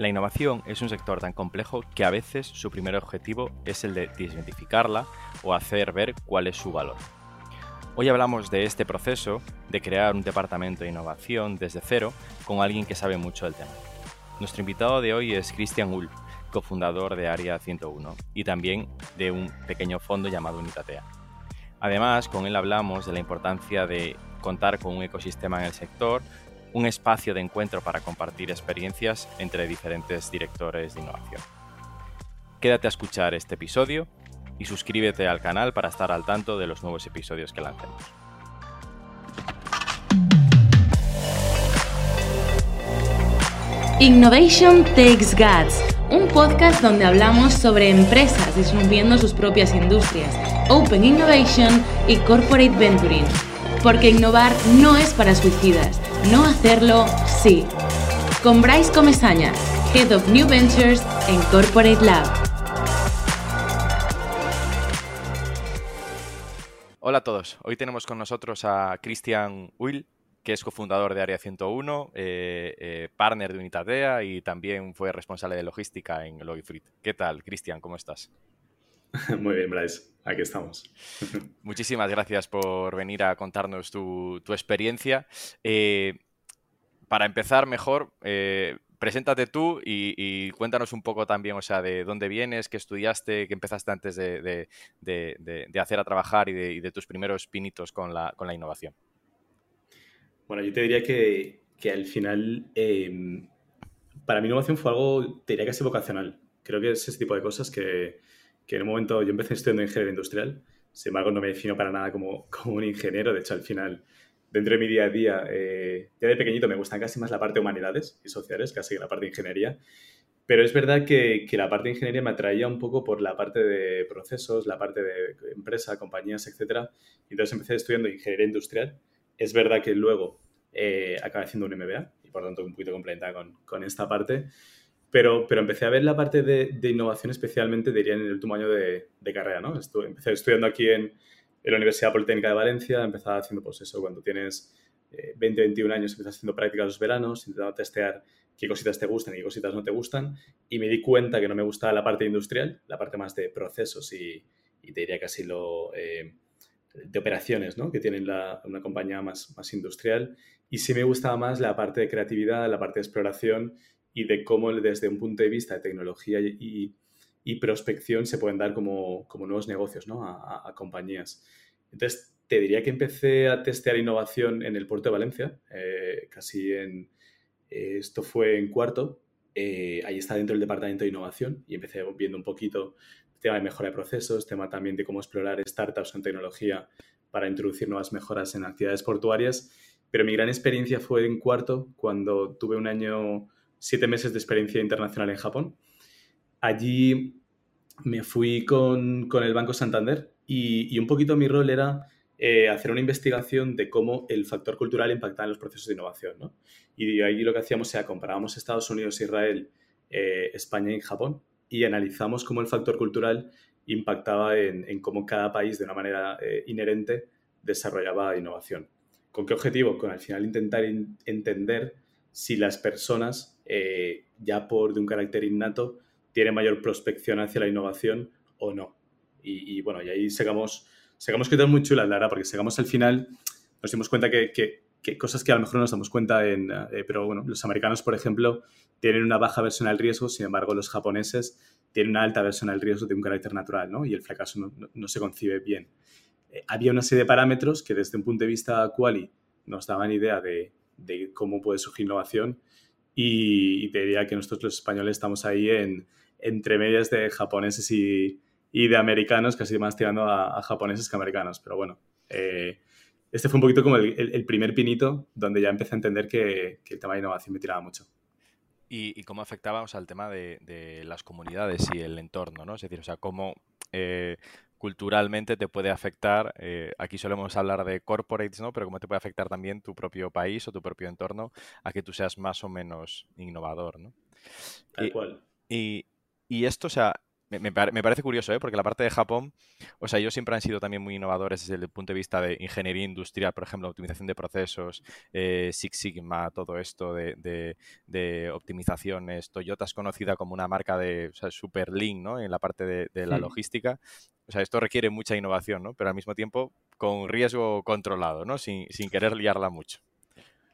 La innovación es un sector tan complejo que a veces su primer objetivo es el de desmitificarla o hacer ver cuál es su valor. Hoy hablamos de este proceso de crear un departamento de innovación desde cero con alguien que sabe mucho del tema. Nuestro invitado de hoy es Christian Ull, cofundador de Área 101 y también de un pequeño fondo llamado Unitatea. Además, con él hablamos de la importancia de contar con un ecosistema en el sector, un espacio de encuentro para compartir experiencias entre diferentes directores de innovación. Quédate a escuchar este episodio y suscríbete al canal para estar al tanto de los nuevos episodios que lancemos. Innovation Takes Guts, un podcast donde hablamos sobre empresas disminuyendo sus propias industrias, Open Innovation y Corporate Venturing. Porque innovar no es para suicidas, no hacerlo sí. Con Bryce Comesaña, Head of New Ventures en Corporate Lab. Hola a todos, hoy tenemos con nosotros a Christian Will, que es cofundador de Área 101, eh, eh, partner de Unitadea y también fue responsable de logística en Logifrit. ¿Qué tal, Cristian? ¿Cómo estás? Muy bien, Bryce. Aquí estamos. Muchísimas gracias por venir a contarnos tu, experiencia. Eh, para empezar mejor, preséntate tú y, cuéntanos un poco también, o sea, de dónde vienes, qué estudiaste, qué empezaste antes de, hacer a trabajar y de, tus primeros pinitos con la, con la innovación. Bueno, yo te diría que, que al final, em, para mi innovación fue algo, te diría casi vocacional. Creo que es ese tipo de cosas que, que en un momento yo empecé estudiando ingeniería industrial, sin embargo no me defino para nada como, como un ingeniero, de hecho al final, dentro de mi día a día, eh, ya de pequeñito me gustan casi más la parte de humanidades y sociales, casi que la parte de ingeniería, pero es verdad que, que, la parte de ingeniería me atraía un poco por la parte de procesos, la parte de empresa, compañías, etc. Entonces empecé estudiando ingeniería industrial. Es verdad que luego eh, acabé haciendo un MBA y por tanto un poquito complementada con, con, esta parte, pero, pero empecé a ver la parte de, de innovación especialmente, diría, en el último año de, de carrera, ¿no? Estuve, empecé estudiando aquí en, en, la Universidad Politécnica de Valencia, empezaba haciendo pues eso, cuando tienes 20, eh, 21 años, empiezas haciendo prácticas los veranos, intentando testear qué cositas te gustan y qué cositas no te gustan, y me di cuenta que no me gustaba la parte industrial, la parte más de procesos y, y te diría casi lo... Eh, de operaciones ¿no? que tienen una compañía más, más industrial. Y sí me gustaba más la parte de creatividad, la parte de exploración y de cómo desde un punto de vista de tecnología y, y prospección se pueden dar como, como nuevos negocios ¿no? a, a, compañías. Entonces, te diría que empecé a testear innovación en el puerto de Valencia, eh, casi en... Esto fue en cuarto, eh, ahí está dentro del departamento de innovación y empecé viendo un poquito tema de mejora de procesos, tema también de cómo explorar startups en tecnología para introducir nuevas mejoras en actividades portuarias. Pero mi gran experiencia fue en cuarto, cuando tuve un año, siete meses de experiencia internacional en Japón. Allí me fui con, con el Banco Santander y, y, un poquito mi rol era eh, hacer una investigación de cómo el factor cultural impactaba en los procesos de innovación. ¿no? Y ahí lo que hacíamos era comparábamos Estados Unidos, Israel, eh, España y Japón y analizamos cómo el factor cultural impactaba en, cómo cada país de una manera eh, inherente desarrollaba innovación. ¿Con qué objetivo? Con al final intentar entender si las personas, eh, ya por de un carácter innato, tienen mayor prospección hacia la innovación o no. Y, bueno, y ahí sacamos, sacamos cosas muy chulas, la verdad, porque sacamos al final, nos dimos cuenta que, que, cosas que a lo mejor no nos damos cuenta, en, eh, pero bueno, los americanos, por ejemplo, tienen una baja versión al riesgo, sin embargo, los japoneses tienen una alta versión al riesgo de un carácter natural, ¿no? Y el fracaso no, no, se concibe bien. Eh, había una serie de parámetros que desde un punto de vista quali nos daban idea de, de cómo puede surgir innovación y, te diría que nosotros los españoles estamos ahí en, entre medias de japoneses y, de americanos, casi más tirando a, japoneses que americanos, pero bueno. Eh, este fue un poquito como el, primer pinito donde ya empecé a entender que, el tema de innovación me tiraba mucho y, cómo afectaba o sea, el tema de, de, las comunidades y el entorno, ¿no? Es decir, o sea, cómo eh, culturalmente te puede afectar, eh, aquí solemos hablar de corporates, ¿no? Pero cómo te puede afectar también tu propio país o tu propio entorno a que tú seas más o menos innovador, ¿no? Tal y, cual. Y, y, esto, o sea, me, parece curioso, ¿eh? porque la parte de Japón, o sea, ellos siempre han sido también muy innovadores desde el punto de vista de ingeniería industrial, por ejemplo, optimización de procesos, eh, Six Sigma, todo esto de, optimizaciones. Toyota es conocida como una marca de super lean, ¿no? En la parte de, la logística. O sea, esto requiere mucha innovación, ¿no? Pero al mismo tiempo con riesgo controlado, ¿no? Sin, sin querer liarla mucho.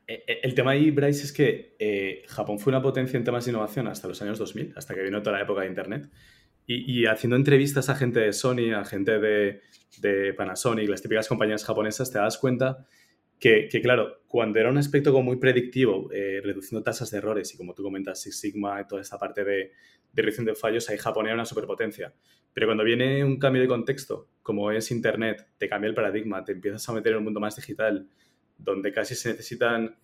E, e, el tema ahí, Bryce, es que eh, Japón fue una potencia en temas de innovación hasta los años 2000, hasta que vino toda la época de Internet. Y, haciendo entrevistas a gente de Sony, a gente de, de, Panasonic, las típicas compañías japonesas, te das cuenta que, claro, cuando era un aspecto como muy predictivo, eh, reduciendo tasas de errores y como tú comentas, Six Sigma y toda esta parte de, de reducción de fallos, ahí Japón era una superpotencia. Pero cuando viene un cambio de contexto, como es Internet, te cambia el paradigma, te empiezas a meter en un mundo más digital, donde casi se necesitan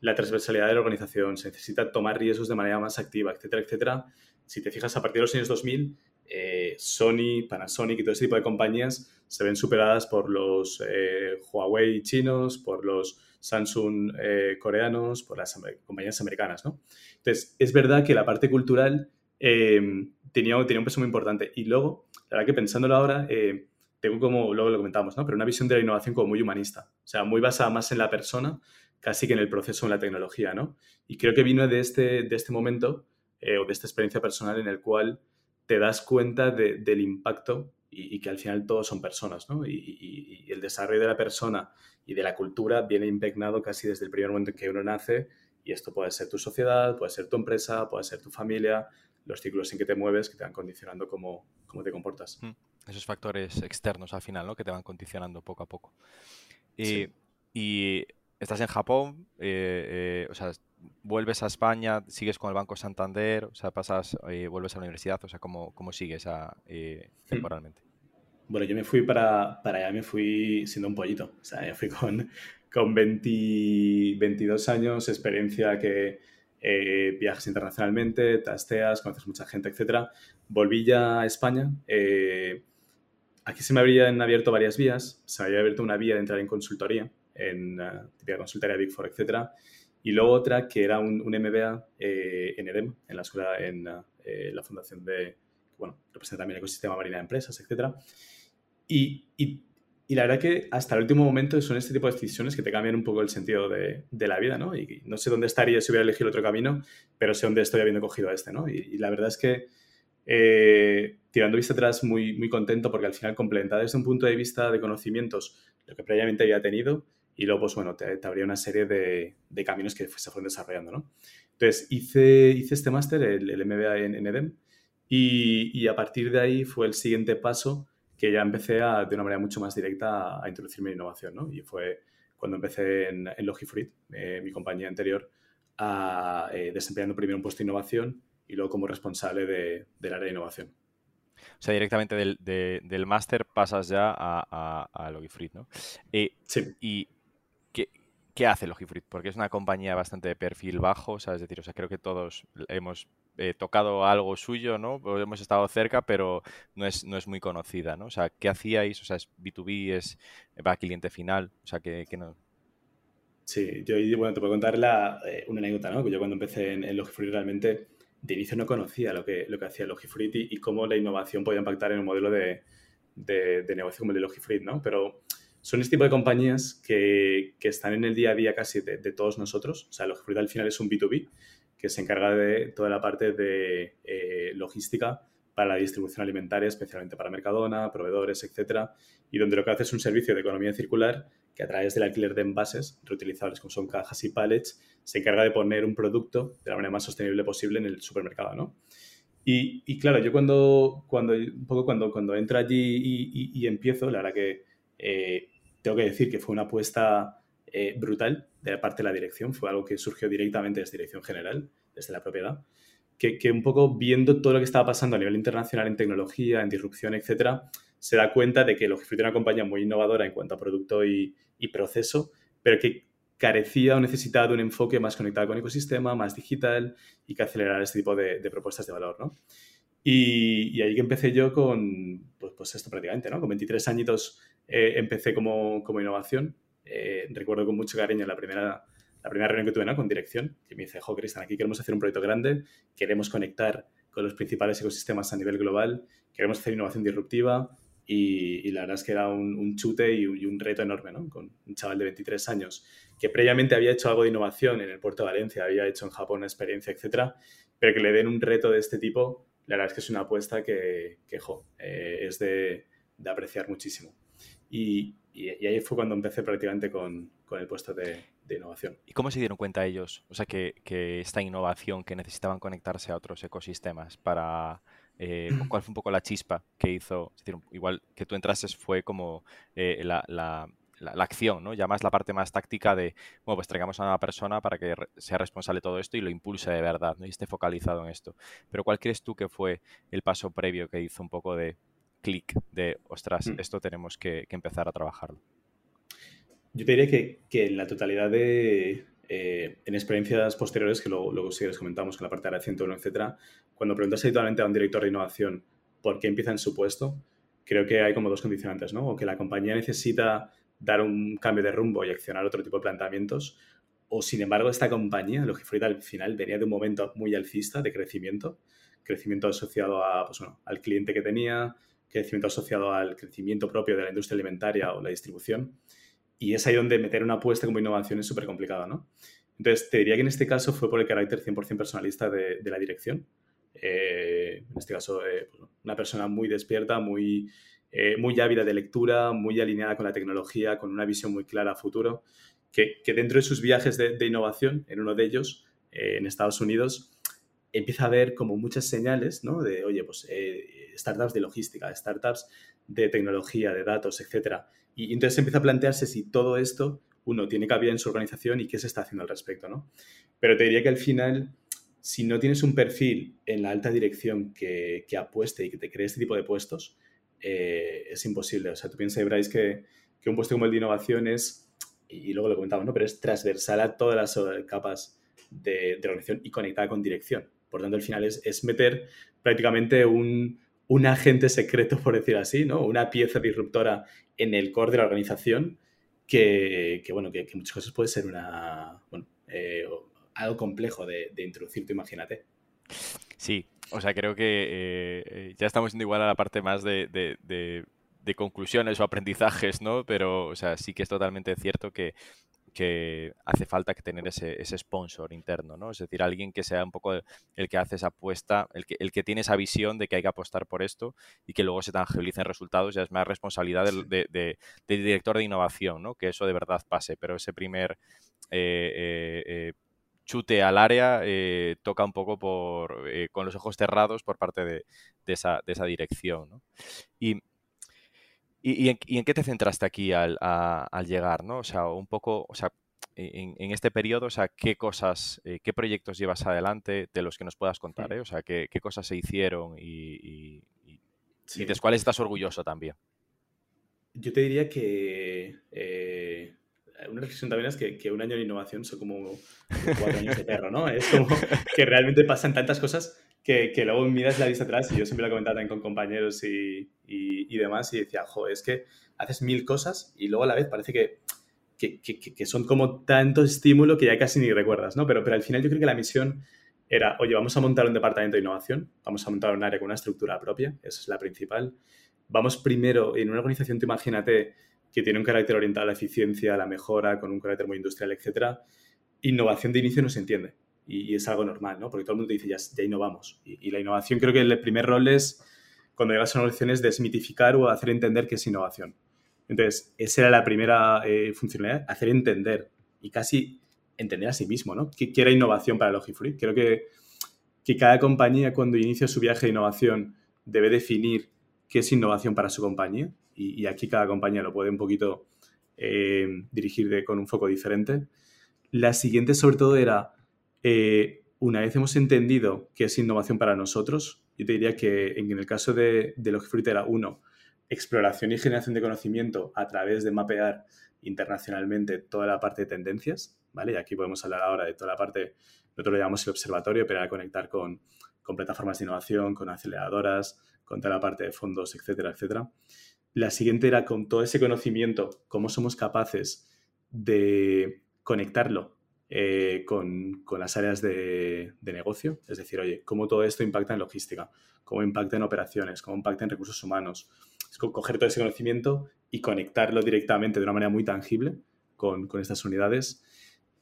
la transversalidad de la organización, se necesita tomar riesgos de manera más activa, etcétera, etcétera si te fijas, a partir de los años 2000, eh, Sony, Panasonic y todo ese tipo de compañías se ven superadas por los eh, Huawei chinos, por los Samsung eh, coreanos, por las compañías americanas, ¿no? Entonces, es verdad que la parte cultural em, tenía, un peso muy importante. Y luego, la verdad que pensándolo ahora, tengo como, luego lo comentamos, ¿no? Pero una visión de la innovación como muy humanista, o sea, muy basada más en la persona, casi que en el proceso, en la tecnología, ¿no? Y creo que vino de este, de este momento o de esta experiencia personal en el cual te das cuenta del impacto y, que al final todos son personas, ¿no? Y, el desarrollo de la persona y de la cultura viene impregnado casi desde el primer momento en que uno nace y esto puede ser tu sociedad, puede ser tu empresa, puede ser tu familia, los ciclos en que te mueves que te van condicionando cómo, cómo te comportas. Mm, esos factores externos al final, ¿no? Que te van condicionando poco a poco. Y, y estás en Japón, eh, eh, o sea, vuelves a España, sigues con el Banco Santander, o sea, pasas, eh, vuelves a la universidad, o sea, ¿cómo, cómo sigues eh, hmm. temporalmente? Bueno, yo me fui para, para allá, me fui siendo un pollito, o sea, me fui con, con 22 años, experiencia que eh, viajas internacionalmente, tasteas, conoces mucha gente, etc. Volví ya a España. aquí se me habrían abierto varias vías. Se me había abierto una vía de entrar en consultoría, en uh, típica consultoría Big Four, etc. Y luego otra que era un, MBA eh, en EDEM, en la escuela, en eh, la fundación de, bueno, representa también el ecosistema marina de empresas, etc. Y, y, y, la verdad que hasta el último momento son este tipo de decisiones que te cambian un poco el sentido de, de la vida, ¿no? Y no sé dónde estaría si hubiera elegido otro camino, pero sé dónde estoy habiendo cogido este, ¿no? Y, la verdad es que eh, tirando vista atrás muy, muy contento porque al final complementa desde un punto de vista de conocimientos lo que previamente había tenido y luego, pues bueno, te, te abría una serie de, de, caminos que se fueron desarrollando, ¿no? Entonces, hice, hice este máster, el, el, MBA en, en EDEM, y, y, a partir de ahí fue el siguiente paso que ya empecé a, de una manera mucho más directa a, introducirme en innovación, ¿no? Y fue cuando empecé en, en Logifruit, eh, mi compañía anterior, a, eh, desempeñando primero un puesto de innovación y luego como responsable de, del área de innovación. O sea, directamente del, de, del máster pasas ya a, a, a Logifruit, ¿no? Eh, sí. Y ¿qué hace Logifruit? Porque es una compañía bastante de perfil bajo, sea, es decir, o sea, creo que todos hemos eh, tocado algo suyo, ¿no? hemos estado cerca, pero no es, no es muy conocida, ¿no? O sea, ¿qué hacíais? O sea, ¿es B2B, es va cliente final? O sea, ¿qué, no...? Sí, yo, bueno, te puedo contar la, eh, una anécdota, ¿no? Que yo cuando empecé en, Logifruit realmente de inicio no conocía lo que, lo que hacía Logifruit y, y cómo la innovación podía impactar en un modelo de, de, de negocio como el de Logifruit, ¿no? Pero son este tipo de compañías que, que están en el día a día casi de, de todos nosotros. O sea, Logifruit al final es un B2B que se encarga de toda la parte de eh, logística para la distribución alimentaria, especialmente para Mercadona, proveedores, etcétera, y donde lo que hace es un servicio de economía circular que a través del alquiler de envases reutilizables como son cajas y pallets se encarga de poner un producto de la manera más sostenible posible en el supermercado, ¿no? Y, y claro, yo cuando, cuando, un poco cuando, cuando entro allí y, y, y empiezo, la verdad que eh, tengo que decir que fue una apuesta eh, brutal de la parte de la dirección, fue algo que surgió directamente desde Dirección General, desde la propiedad, que, que, un poco viendo todo lo que estaba pasando a nivel internacional en tecnología, en disrupción, etcétera, se da cuenta de que Logifruit era una compañía muy innovadora en cuanto a producto y, y proceso, pero que carecía o necesitaba de un enfoque más conectado con el ecosistema, más digital y que acelerara este tipo de, de propuestas de valor, ¿no? Y, y, ahí que empecé yo con, pues, pues, esto prácticamente, ¿no? Con 23 añitos eh, empecé como, como innovación. Eh, recuerdo con mucho cariño la primera, la primera reunión que tuve ¿no? con dirección, que me dice, jo, Cristian, aquí queremos hacer un proyecto grande, queremos conectar con los principales ecosistemas a nivel global, queremos hacer innovación disruptiva y, la verdad es que era un, chute y un, reto enorme, ¿no? Con un chaval de 23 años que previamente había hecho algo de innovación en el puerto de Valencia, había hecho en Japón experiencia, etcétera, pero que le den un reto de este tipo, la verdad es que es una apuesta que, que eh, es de, apreciar muchísimo. Y, y, ahí fue cuando empecé prácticamente con, con el puesto de, de, innovación. ¿Y cómo se dieron cuenta ellos? O sea, que, que esta innovación, que necesitaban conectarse a otros ecosistemas para eh, ¿Cuál fue un poco la chispa que hizo? Es decir, igual que tú entrases fue como eh, la, la, la, acción, ¿no? Ya más la parte más táctica de, bueno, pues traigamos a una persona para que sea responsable de todo esto y lo impulse de verdad, ¿no? Y esté focalizado en esto. Pero ¿cuál crees tú que fue el paso previo que hizo un poco de clic, de, ostras, mm. esto tenemos que, que empezar a trabajarlo? Yo te diría que, que en la totalidad de, eh, en experiencias posteriores, que luego, luego si les comentamos con la parte de la 101, etcétera, cuando preguntas habitualmente a un director de innovación por qué empieza en su puesto, creo que hay como dos condicionantes, ¿no? O que la compañía necesita dar un cambio de rumbo y accionar otro tipo de planteamientos, o sin embargo esta compañía, Logifruit al final venía de un momento muy alcista de crecimiento, crecimiento asociado a, pues al cliente que tenía, crecimiento asociado al crecimiento propio de la industria alimentaria o la distribución, y es ahí donde meter una apuesta como innovación es súper complicado, ¿no? Entonces, te diría que en este caso fue por el carácter 100% personalista de, la dirección. Eh, en este caso, eh, pues, una persona muy despierta, muy, eh, muy ávida de lectura, muy alineada con la tecnología, con una visión muy clara a futuro, que, dentro de sus viajes de, de, innovación, en uno de ellos, en Estados Unidos, empieza a ver como muchas señales, ¿no? De, oye, pues startups de logística, startups de tecnología, de datos, etcétera, y entonces empieza a plantearse si todo esto, uno, tiene cabida en su organización y qué se está haciendo al respecto, ¿no? Pero te diría que al final, si no tienes un perfil en la alta dirección que, que apueste y que te cree este tipo de puestos, eh, es imposible. O sea, tú piensas, Bryce, que, que un puesto como el de innovación es, y luego lo comentaba, ¿no? Pero es transversal a todas las capas de, de organización y conectada con dirección. Por tanto, al final es, es meter prácticamente un, un agente secreto, por decir así, ¿no? Una pieza disruptora en el core de la organización que, bueno, que, muchas cosas puede ser una, eh, algo complejo de, introducir, tú imagínate. Sí, o sea, creo que eh, ya estamos yendo igual a la parte más de, de, conclusiones o aprendizajes, ¿no? Pero, o sea, sí que es totalmente cierto que que hace falta que tener ese, ese, sponsor interno, ¿no? Es decir, alguien que sea un poco el, que hace esa apuesta, el que, el que tiene esa visión de que hay que apostar por esto y que luego se tangibilicen resultados, ya es más responsabilidad del, del director de innovación, ¿no? Que eso de verdad pase, pero ese primer eh, eh, eh, chute al área toca un poco por, con los ojos cerrados por parte de, de, esa, de esa, dirección, ¿no? Y ¿Y, en, qué te centraste aquí al, llegar, ¿no? O sea, un poco, o sea, en, este periodo, o sea, qué cosas, eh, qué proyectos llevas adelante de los que nos puedas contar, ¿eh? O sea, qué, cosas se hicieron y, de cuáles estás orgulloso también. Yo te diría que eh, una reflexión también es que, un año de innovación son como cuatro años de perro, ¿no? Es como que realmente pasan tantas cosas que, luego miras la vista atrás y yo siempre lo comentaba también con compañeros y, y, demás y decía, jo, es que haces mil cosas y luego a la vez parece que, que, que, son como tanto estímulo que ya casi ni recuerdas, ¿no? Pero, pero al final yo creo que la misión era, oye, vamos a montar un departamento de innovación, vamos a montar un área con una estructura propia, esa es la principal. Vamos primero, en una organización, te imagínate, que tiene un carácter orientado a la eficiencia, a la mejora, con un carácter muy industrial, etcétera, innovación de inicio no se entiende y, es algo normal, ¿no? Porque todo el mundo dice, ya, ya innovamos. Y, y, la innovación creo que el primer rol es, cuando llegas a una organización, es desmitificar o hacer entender qué es innovación. Entonces, esa era la primera eh, funcionalidad, hacer entender y casi entender a sí mismo, ¿no? ¿Qué, qué era innovación para Logifruit? Creo que, que cada compañía cuando inicia su viaje de innovación debe definir qué es innovación para su compañía y, y aquí cada compañía lo puede un poquito eh, dirigir de, con un foco diferente. La siguiente sobre todo era eh, una vez hemos entendido qué es innovación para nosotros, yo te diría que en el caso de, de Logifruit era uno, exploración y generación de conocimiento a través de mapear internacionalmente toda la parte de tendencias, ¿vale? Y aquí podemos hablar ahora de toda la parte, nosotros lo llamamos el observatorio, pero era conectar con, con plataformas de innovación, con aceleradoras, con toda la parte de fondos, etcétera, etcétera. La siguiente era con todo ese conocimiento, cómo somos capaces de conectarlo eh, con, las áreas de, negocio. Es decir, oye, cómo todo esto impacta en logística, cómo impacta en operaciones, cómo impacta en recursos humanos. Es coger todo ese conocimiento y conectarlo directamente de una manera muy tangible con, con estas unidades.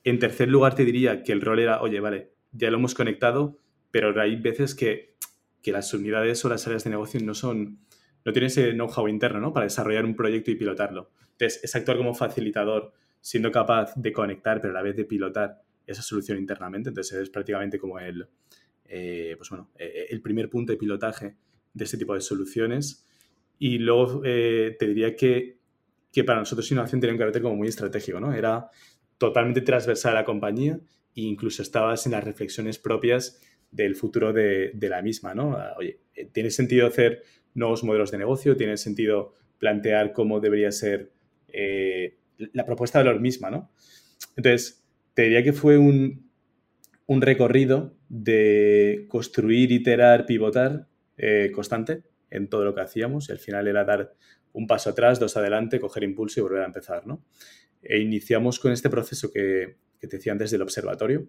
En tercer lugar, te diría que el rol era, oye, vale, ya lo hemos conectado, pero hay veces que, que las unidades o las áreas de negocio no son, no tienen ese know-how interno, ¿no? Para desarrollar un proyecto y pilotarlo. Entonces, es actuar como facilitador, siendo capaz de conectar, pero a la vez de pilotar esa solución internamente. Entonces, es prácticamente como el, eh, pues bueno, eh, el primer punto de pilotaje de este tipo de soluciones. Y luego eh, te diría que, que, para nosotros innovación tenía un carácter como muy estratégico, ¿no? Era totalmente transversal a la compañía e incluso estabas en las reflexiones propias del futuro de, de la misma, ¿no? Ah, oye, ¿tiene sentido hacer nuevos modelos de negocio? ¿Tiene sentido plantear cómo debería ser eh, la propuesta de valor misma, ¿no? Entonces, te diría que fue un, un recorrido de construir, iterar, pivotar eh, constante en todo lo que hacíamos y al final era dar un paso atrás, dos adelante, coger impulso y volver a empezar, ¿no? E iniciamos con este proceso que, te decía antes del observatorio.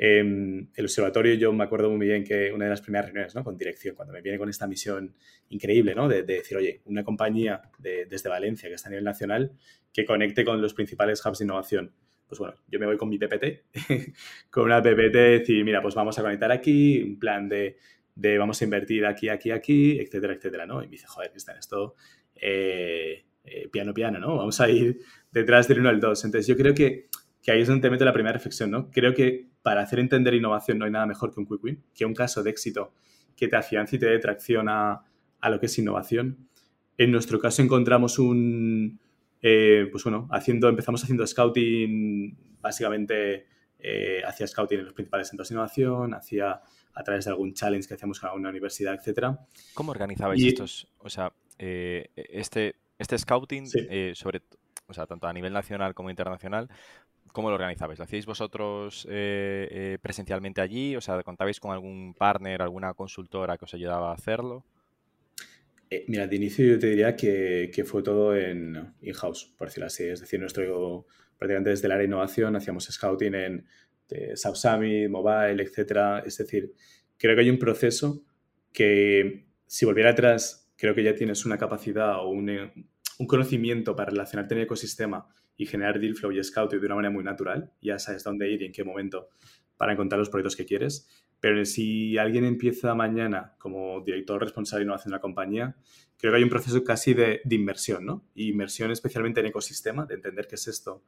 Em, el observatorio, yo me acuerdo muy bien que una de las primeras reuniones ¿no? con dirección, cuando me viene con esta misión increíble ¿no? de, decir, oye, una compañía desde Valencia que está a nivel nacional que conecte con los principales hubs de innovación. Pues bueno, yo me voy con mi PPT, con una PPT, decir, mira, pues vamos a conectar aquí, un plan de, de vamos a invertir aquí, aquí, aquí, etcétera, etcétera, ¿no? Y me dice, joder, que está esto eh, eh, piano, piano, ¿no? Vamos a ir detrás del 1 al 2. Entonces, yo creo que, que, ahí es donde te meto la primera reflexión, ¿no? Creo que para hacer entender innovación no hay nada mejor que un quick win, que un caso de éxito que te afiance y te dé tracción a, a lo que es innovación. En nuestro caso encontramos un, eh, pues bueno, haciendo, empezamos haciendo scouting, básicamente eh, hacía scouting en los principales centros de innovación, hacía a través de algún challenge que hacíamos con una universidad, etcétera. ¿Cómo organizabais estos, o sea, eh, este, este scouting eh, sobre, o sea, tanto a nivel nacional como internacional, ¿cómo lo organizabais? ¿Lo hacíais vosotros eh, presencialmente allí? O sea, ¿contabais con algún partner, alguna consultora que os ayudaba a hacerlo? mira, de inicio yo te diría que, fue todo en in-house, por decirlo así. Es decir, nuestro, prácticamente desde el área de innovación hacíamos scouting en South Summit, Mobile, etcétera. Es decir, creo que hay un proceso que si volviera atrás creo que ya tienes una capacidad o un, conocimiento para relacionarte en el ecosistema y generar deal flow y scouting de una manera muy natural. Ya sabes dónde ir y en qué momento para encontrar los proyectos que quieres. Pero si alguien empieza mañana como director responsable de innovación de la compañía, creo que hay un proceso casi de, inmersión, ¿no? Inmersión especialmente en ecosistema, de entender qué es esto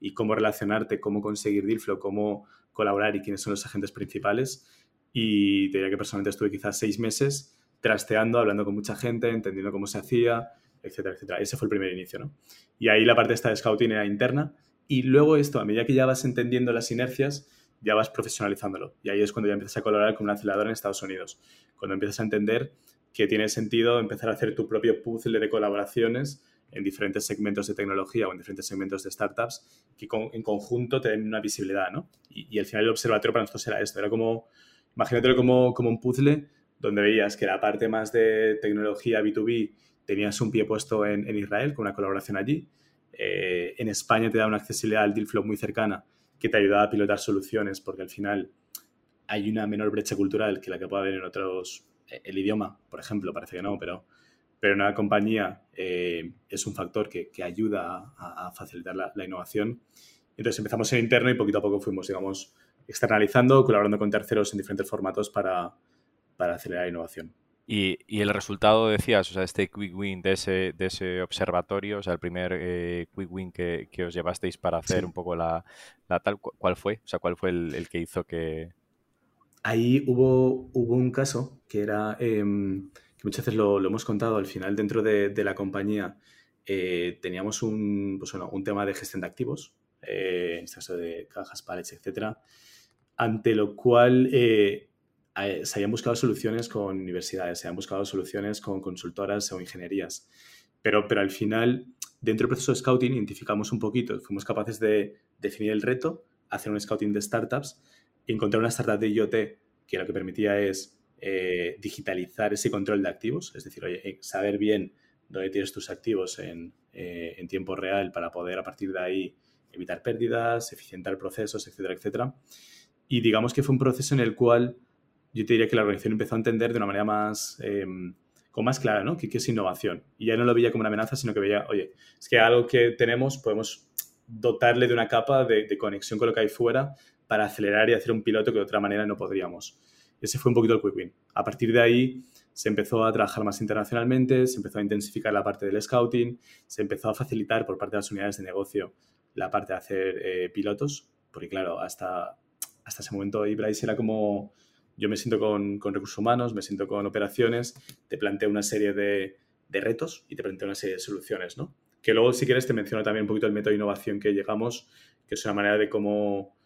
y cómo relacionarte, cómo conseguir deal flow, cómo colaborar y quiénes son los agentes principales. Y te diría que personalmente estuve quizás seis meses trasteando, hablando con mucha gente, entendiendo cómo se hacía, etcétera, etcétera. Ese fue el primer inicio, ¿no? Y ahí la parte esta de scouting era interna. Y luego esto, a medida que ya vas entendiendo las inercias, ya vas profesionalizándolo. Y ahí es cuando ya empiezas a colaborar con un acelerador en Estados Unidos. Cuando empiezas a entender que tiene sentido empezar a hacer tu propio puzzle de colaboraciones en diferentes segmentos de tecnología o en diferentes segmentos de startups que en conjunto te den una visibilidad, ¿no? Y, al final el observatorio para nosotros era esto, era como, imagínatelo como, como un puzzle donde veías que la parte más de tecnología B2B tenías un pie puesto en, Israel con una colaboración allí. Eh, en España te da una accesibilidad al deal muy cercana que te ayuda a pilotar soluciones porque al final hay una menor brecha cultural que la que puede haber en otros. Eh, el idioma, por ejemplo, parece que no, pero, pero una compañía eh, es un factor que, ayuda a, facilitar la, la, innovación. Entonces empezamos en interno y poquito a poco fuimos, digamos, externalizando, colaborando con terceros en diferentes formatos para, para acelerar la innovación. Y, el resultado, decías, o sea, este quick win de ese, de ese observatorio, o sea, el primer eh, quick win que, os llevasteis para hacer un poco la, tal, ¿cuál fue? O sea, ¿cuál fue el, que hizo que...? Ahí hubo, hubo un caso que era, em, que muchas veces lo, hemos contado, al final dentro de, la compañía eh, teníamos un, pues un tema de gestión de activos, eh, en este caso de cajas, pallets, etcétera, ante lo cual se habían buscado soluciones con universidades, se habían buscado soluciones con consultoras o ingenierías. Pero, pero al final, dentro del proceso de scouting, identificamos un poquito, fuimos capaces de definir el reto, hacer un scouting de startups, encontrar una startup de IoT que lo que permitía es eh, digitalizar ese control de activos, es decir, eh, saber bien dónde tienes tus activos en, eh, en, tiempo real para poder a partir de ahí evitar pérdidas, eficientar procesos, etcétera, etcétera. Y digamos que fue un proceso en el cual yo te diría que la organización empezó a entender de una manera más, eh, más clara, ¿no? ¿Qué, es innovación? Y ya no lo veía como una amenaza, sino que veía, oye, es que algo que tenemos podemos dotarle de una capa de, de, conexión con lo que hay fuera para acelerar y hacer un piloto que de otra manera no podríamos. Ese fue un poquito el quick win. A partir de ahí se empezó a trabajar más internacionalmente, se empezó a intensificar la parte del scouting, se empezó a facilitar por parte de las unidades de negocio la parte de hacer eh, pilotos, porque claro, hasta, hasta ese momento Ibrais era como, yo me siento con, con, recursos humanos, me siento con operaciones, te planteo una serie de, de, retos y te planteo una serie de soluciones, ¿no? Que luego, si quieres, te menciono también un poquito el método de innovación que llegamos, que es una manera de cómo,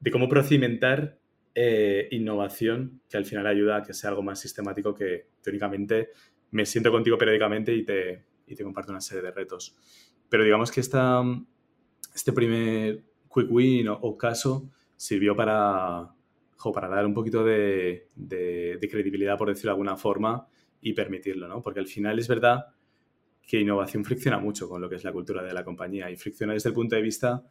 de cómo procedimentar eh, innovación que al final ayuda a que sea algo más sistemático que teóricamente me siento contigo periódicamente y te, y te comparto una serie de retos. Pero digamos que esta, este primer quick win o, caso sirvió para, para dar un poquito de, credibilidad, por decirlo de alguna forma, y permitirlo, ¿no? Porque al final es verdad que innovación fricciona mucho con lo que es la cultura de la compañía y fricciona desde el punto de vista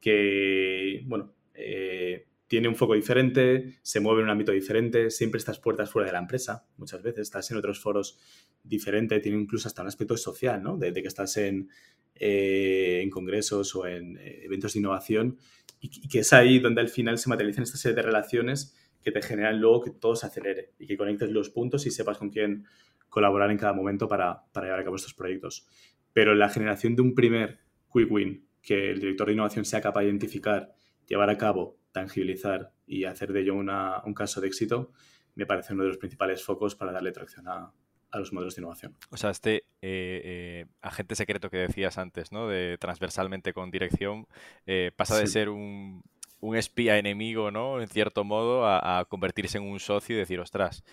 que, bueno, eh, tiene un foco diferente, se mueve en un ámbito diferente, siempre estás puertas fuera de la empresa, muchas veces estás en otros foros diferentes, tiene incluso hasta un aspecto social, ¿no? De, que estás en, eh, en, congresos o en eh, eventos de innovación y, que es ahí donde al final se materializan esta serie de relaciones que te generan luego que todo se acelere y que conectes los puntos y sepas con quién colaborar en cada momento para, para llevar a cabo estos proyectos. Pero la generación de un primer quick win que el director de innovación sea capaz de identificar, llevar a cabo tangibilizar y hacer de ello una, un caso de éxito, me parece uno de los principales focos para darle tracción a, a los modelos de innovación. O sea, este eh, eh, agente secreto que decías antes, ¿no? De transversalmente con dirección, eh, pasa de ser un, un, espía enemigo, ¿no? En cierto modo, a, a, convertirse en un socio y decir, ostras,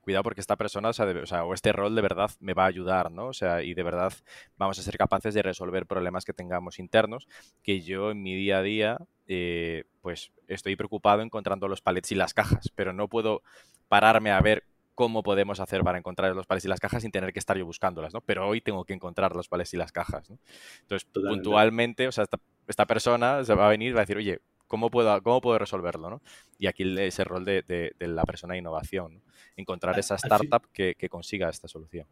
cuidado porque esta persona, o sea, de, o sea, o este rol de verdad me va a ayudar, ¿no? O sea, y de verdad vamos a ser capaces de resolver problemas que tengamos internos, que yo en mi día a día, pues estoy preocupado encontrando los palets y las cajas, pero no puedo pararme a ver cómo podemos hacer para encontrar los palets y las cajas sin tener que estar yo buscándolas, ¿no? Pero hoy tengo que encontrar los palets y las cajas, ¿no? Entonces, Totalmente. puntualmente, o sea, esta, esta, persona se va a venir y va a decir, oye, ¿cómo puedo, cómo puedo resolverlo, ¿no? Y aquí ese rol de, de, de la persona de innovación, ¿no? encontrar esa startup que, que, consiga esta solución.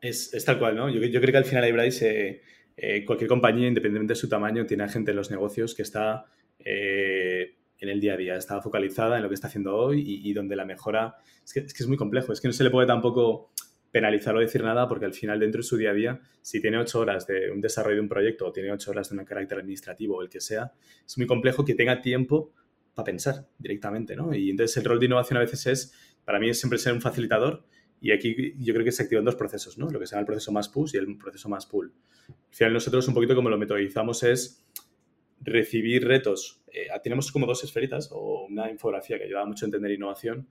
Es, es, tal cual, ¿no? Yo, yo creo que al final Ibrais, eh, eh, cualquier compañía, independientemente de su tamaño, tiene gente en los negocios que está eh, en el día a día, está focalizada en lo que está haciendo hoy y, donde la mejora... Es que, es que, es muy complejo, es que no se le puede tampoco penalizar o decir nada porque al final dentro de su día a día, si tiene ocho horas de un desarrollo de un proyecto o tiene ocho horas de un carácter administrativo o el que sea, es muy complejo que tenga tiempo para pensar directamente, ¿no? Y entonces el rol de innovación a veces es, para mí es siempre ser un facilitador y aquí yo creo que se activan dos procesos, ¿no? Lo que se llama el proceso más push y el proceso más pull. Al final nosotros un poquito como lo metodizamos es recibir retos. Eh, tenemos como dos esferitas o una infografía que ayuda mucho a entender innovación,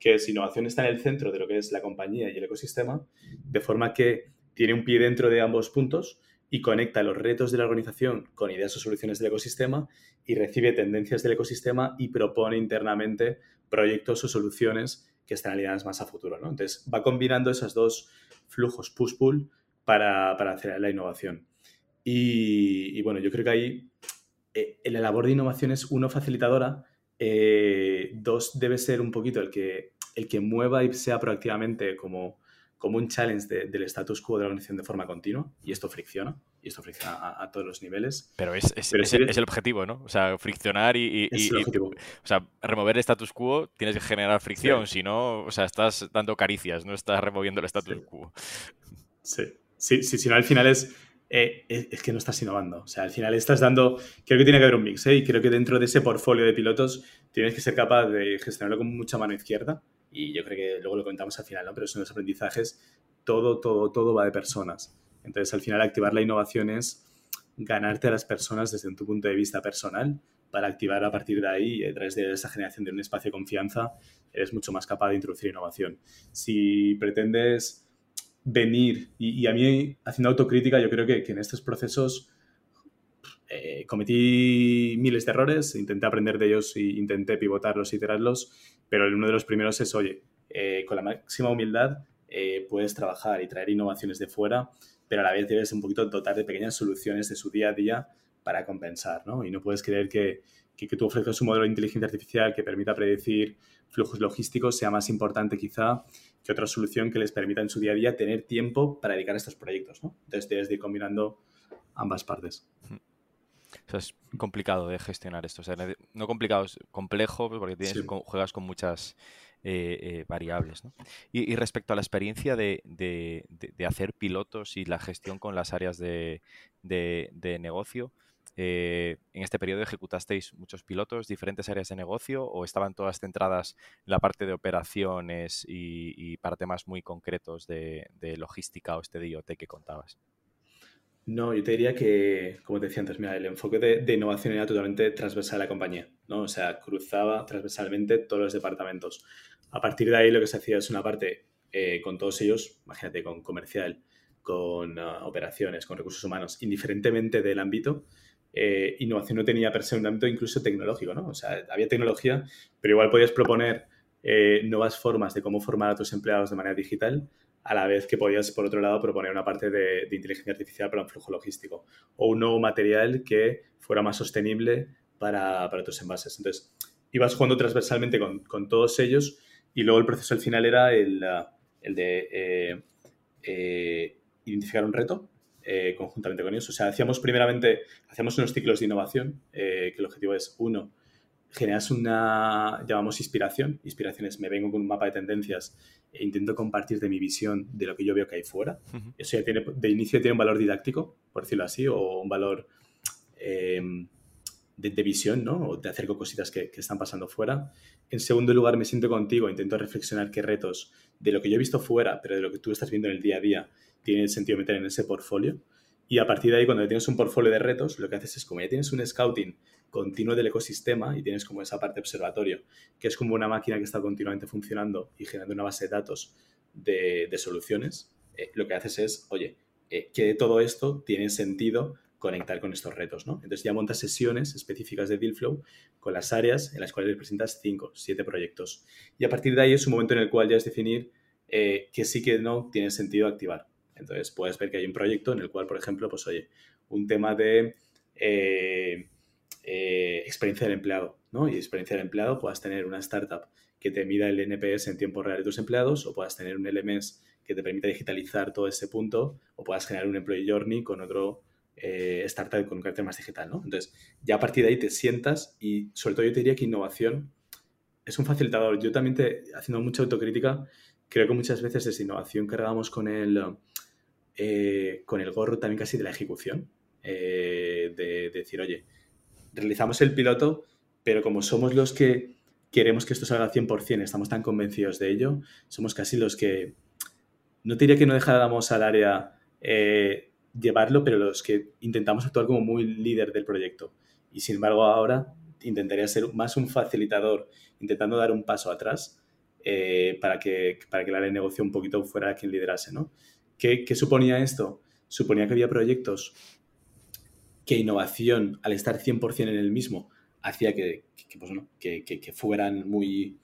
que es innovación está en el centro de lo que es la compañía y el ecosistema, de forma que tiene un pie dentro de ambos puntos y conecta los retos de la organización con ideas o soluciones del ecosistema y recibe tendencias del ecosistema y propone internamente proyectos o soluciones que están alineadas más a futuro. ¿no? Entonces, va combinando esos dos flujos push-pull para, para acelerar la innovación. Y, y, bueno, yo creo que ahí eh, la labor de innovación es, uno, facilitadora, eh, dos, debe ser un poquito el que, el que mueva y sea proactivamente como como un challenge de, del status quo de la organización de forma continua y esto fricciona y esto fricciona a, a todos los niveles. Pero es, es, Pero es, es, el objetivo, ¿no? O sea, friccionar y, y, y o sea, remover el status quo tienes que generar fricción, sí. si no, o sea, estás dando caricias, no estás removiendo el status sí. quo. Sí. Sí, sí, si no al final es, eh, es, que no estás innovando. O sea, al final estás dando. Creo que tiene que haber un mix, ¿eh? Y creo que dentro de ese portfolio de pilotos tienes que ser capaz de gestionarlo con mucha mano izquierda y yo creo que luego lo comentamos al final, ¿no? pero son los aprendizajes, todo, todo, todo va de personas. Entonces, al final, activar la innovación es ganarte a las personas desde tu punto de vista personal para activar a partir de ahí, a través de esa generación de un espacio de confianza, eres mucho más capaz de introducir innovación. Si pretendes venir, y, y a mí, haciendo autocrítica, yo creo que, en estos procesos eh, cometí miles de errores, intenté aprender de ellos e intenté pivotarlos, iterarlos, pero uno de los primeros es, oye, eh, con la máxima humildad eh, puedes trabajar y traer innovaciones de fuera, pero a la vez debes un poquito dotar de pequeñas soluciones de su día a día para compensar, ¿no? Y no puedes creer que, que, que tú ofrezcas un modelo de inteligencia artificial que permita predecir flujos logísticos sea más importante quizá que otra solución que les permita en su día a día tener tiempo para dedicar a estos proyectos, ¿no? Entonces de ir combinando ambas partes. O sea, es complicado de gestionar esto. O sea, no complicado, es complejo porque tienes, juegas con muchas eh, eh, variables. ¿no? Y, respecto a la experiencia de, de, de, hacer pilotos y la gestión con las áreas de, negocio, eh, en este periodo ejecutasteis muchos pilotos, diferentes áreas de negocio o estaban todas centradas en la parte de operaciones y, para temas muy concretos de, logística o este IoT que contabas? No, yo te diría que, como te decía antes, mira, el enfoque de, innovación era totalmente transversal a la compañía, ¿no? O sea, cruzaba transversalmente todos los departamentos. A partir de ahí lo que se hacía es una parte eh, con todos ellos, imagínate, con comercial, con ah, operaciones, con recursos humanos, indiferentemente del ámbito, eh, innovación no tenía per se un ámbito incluso tecnológico, ¿no? O sea, había tecnología, pero igual podías proponer eh, nuevas formas de cómo formar a tus empleados de manera digital, a la vez que podías, por otro lado, proponer una parte de, inteligencia artificial para un flujo logístico o un nuevo material que fuera más sostenible para, tus envases. Entonces, ibas jugando transversalmente con, con, todos ellos y luego el proceso al final era el, el de eh, identificar un reto eh, conjuntamente con ellos. O sea, hacíamos primeramente, hacíamos unos ciclos de innovación, eh, que el objetivo es, uno, generas una, llamamos inspiración. Inspiración es, me vengo con un mapa de tendencias e intento compartir de mi visión de lo que yo veo que hay fuera. Eso ya tiene, de inicio tiene un valor didáctico, por decirlo así, o un valor eh, de, visión, ¿no? O te acerco cositas que, que, están pasando fuera. En segundo lugar, me siento contigo, intento reflexionar qué retos de lo que yo he visto fuera, pero de lo que tú estás viendo en el día a día, tiene sentido meter en ese portfolio. Y a partir de ahí, cuando tienes un portfolio de retos, lo que haces es, como ya tienes un scouting continuo del ecosistema y tienes como esa parte observatorio, que es como una máquina que está continuamente funcionando y generando una base de datos de, soluciones, eh, lo que haces es, oye, eh, que todo esto tiene sentido conectar con estos retos, ¿no? Entonces ya montas sesiones específicas de Dealflow con las áreas en las cuales presentas 5, 7 proyectos. Y a partir de ahí es un momento en el cual ya es definir eh, que sí que no tiene sentido activar. Entonces, puedes ver que hay un proyecto en el cual, por ejemplo, pues oye, un tema de eh, eh, experiencia del empleado, ¿no? Y experiencia del empleado, puedas tener una startup que te mida el NPS en tiempo real de tus empleados, o puedas tener un LMS que te permita digitalizar todo ese punto, o puedas generar un employee journey con otro eh, startup con un carácter más digital, ¿no? Entonces, ya a partir de ahí te sientas y sobre todo yo te diría que innovación es un facilitador. Yo también, te, haciendo mucha autocrítica, creo que muchas veces desde innovación cargamos con el, eh, con el gorro también casi de la ejecución, eh, de, decir, oye, realizamos el piloto, pero como somos los que queremos que esto salga al 100%, estamos tan convencidos de ello, somos casi los que, no diría que no dejáramos al área eh, llevarlo, pero los que intentamos actuar como muy líder del proyecto. Y sin embargo ahora intentaría ser más un facilitador, intentando dar un paso atrás para, que, para que el área de negocio un poquito fuera quien liderase, ¿no? ¿Qué, suponía esto? Suponía que había proyectos que innovación, al estar 100% en el mismo, hacía que, pues fueran muy,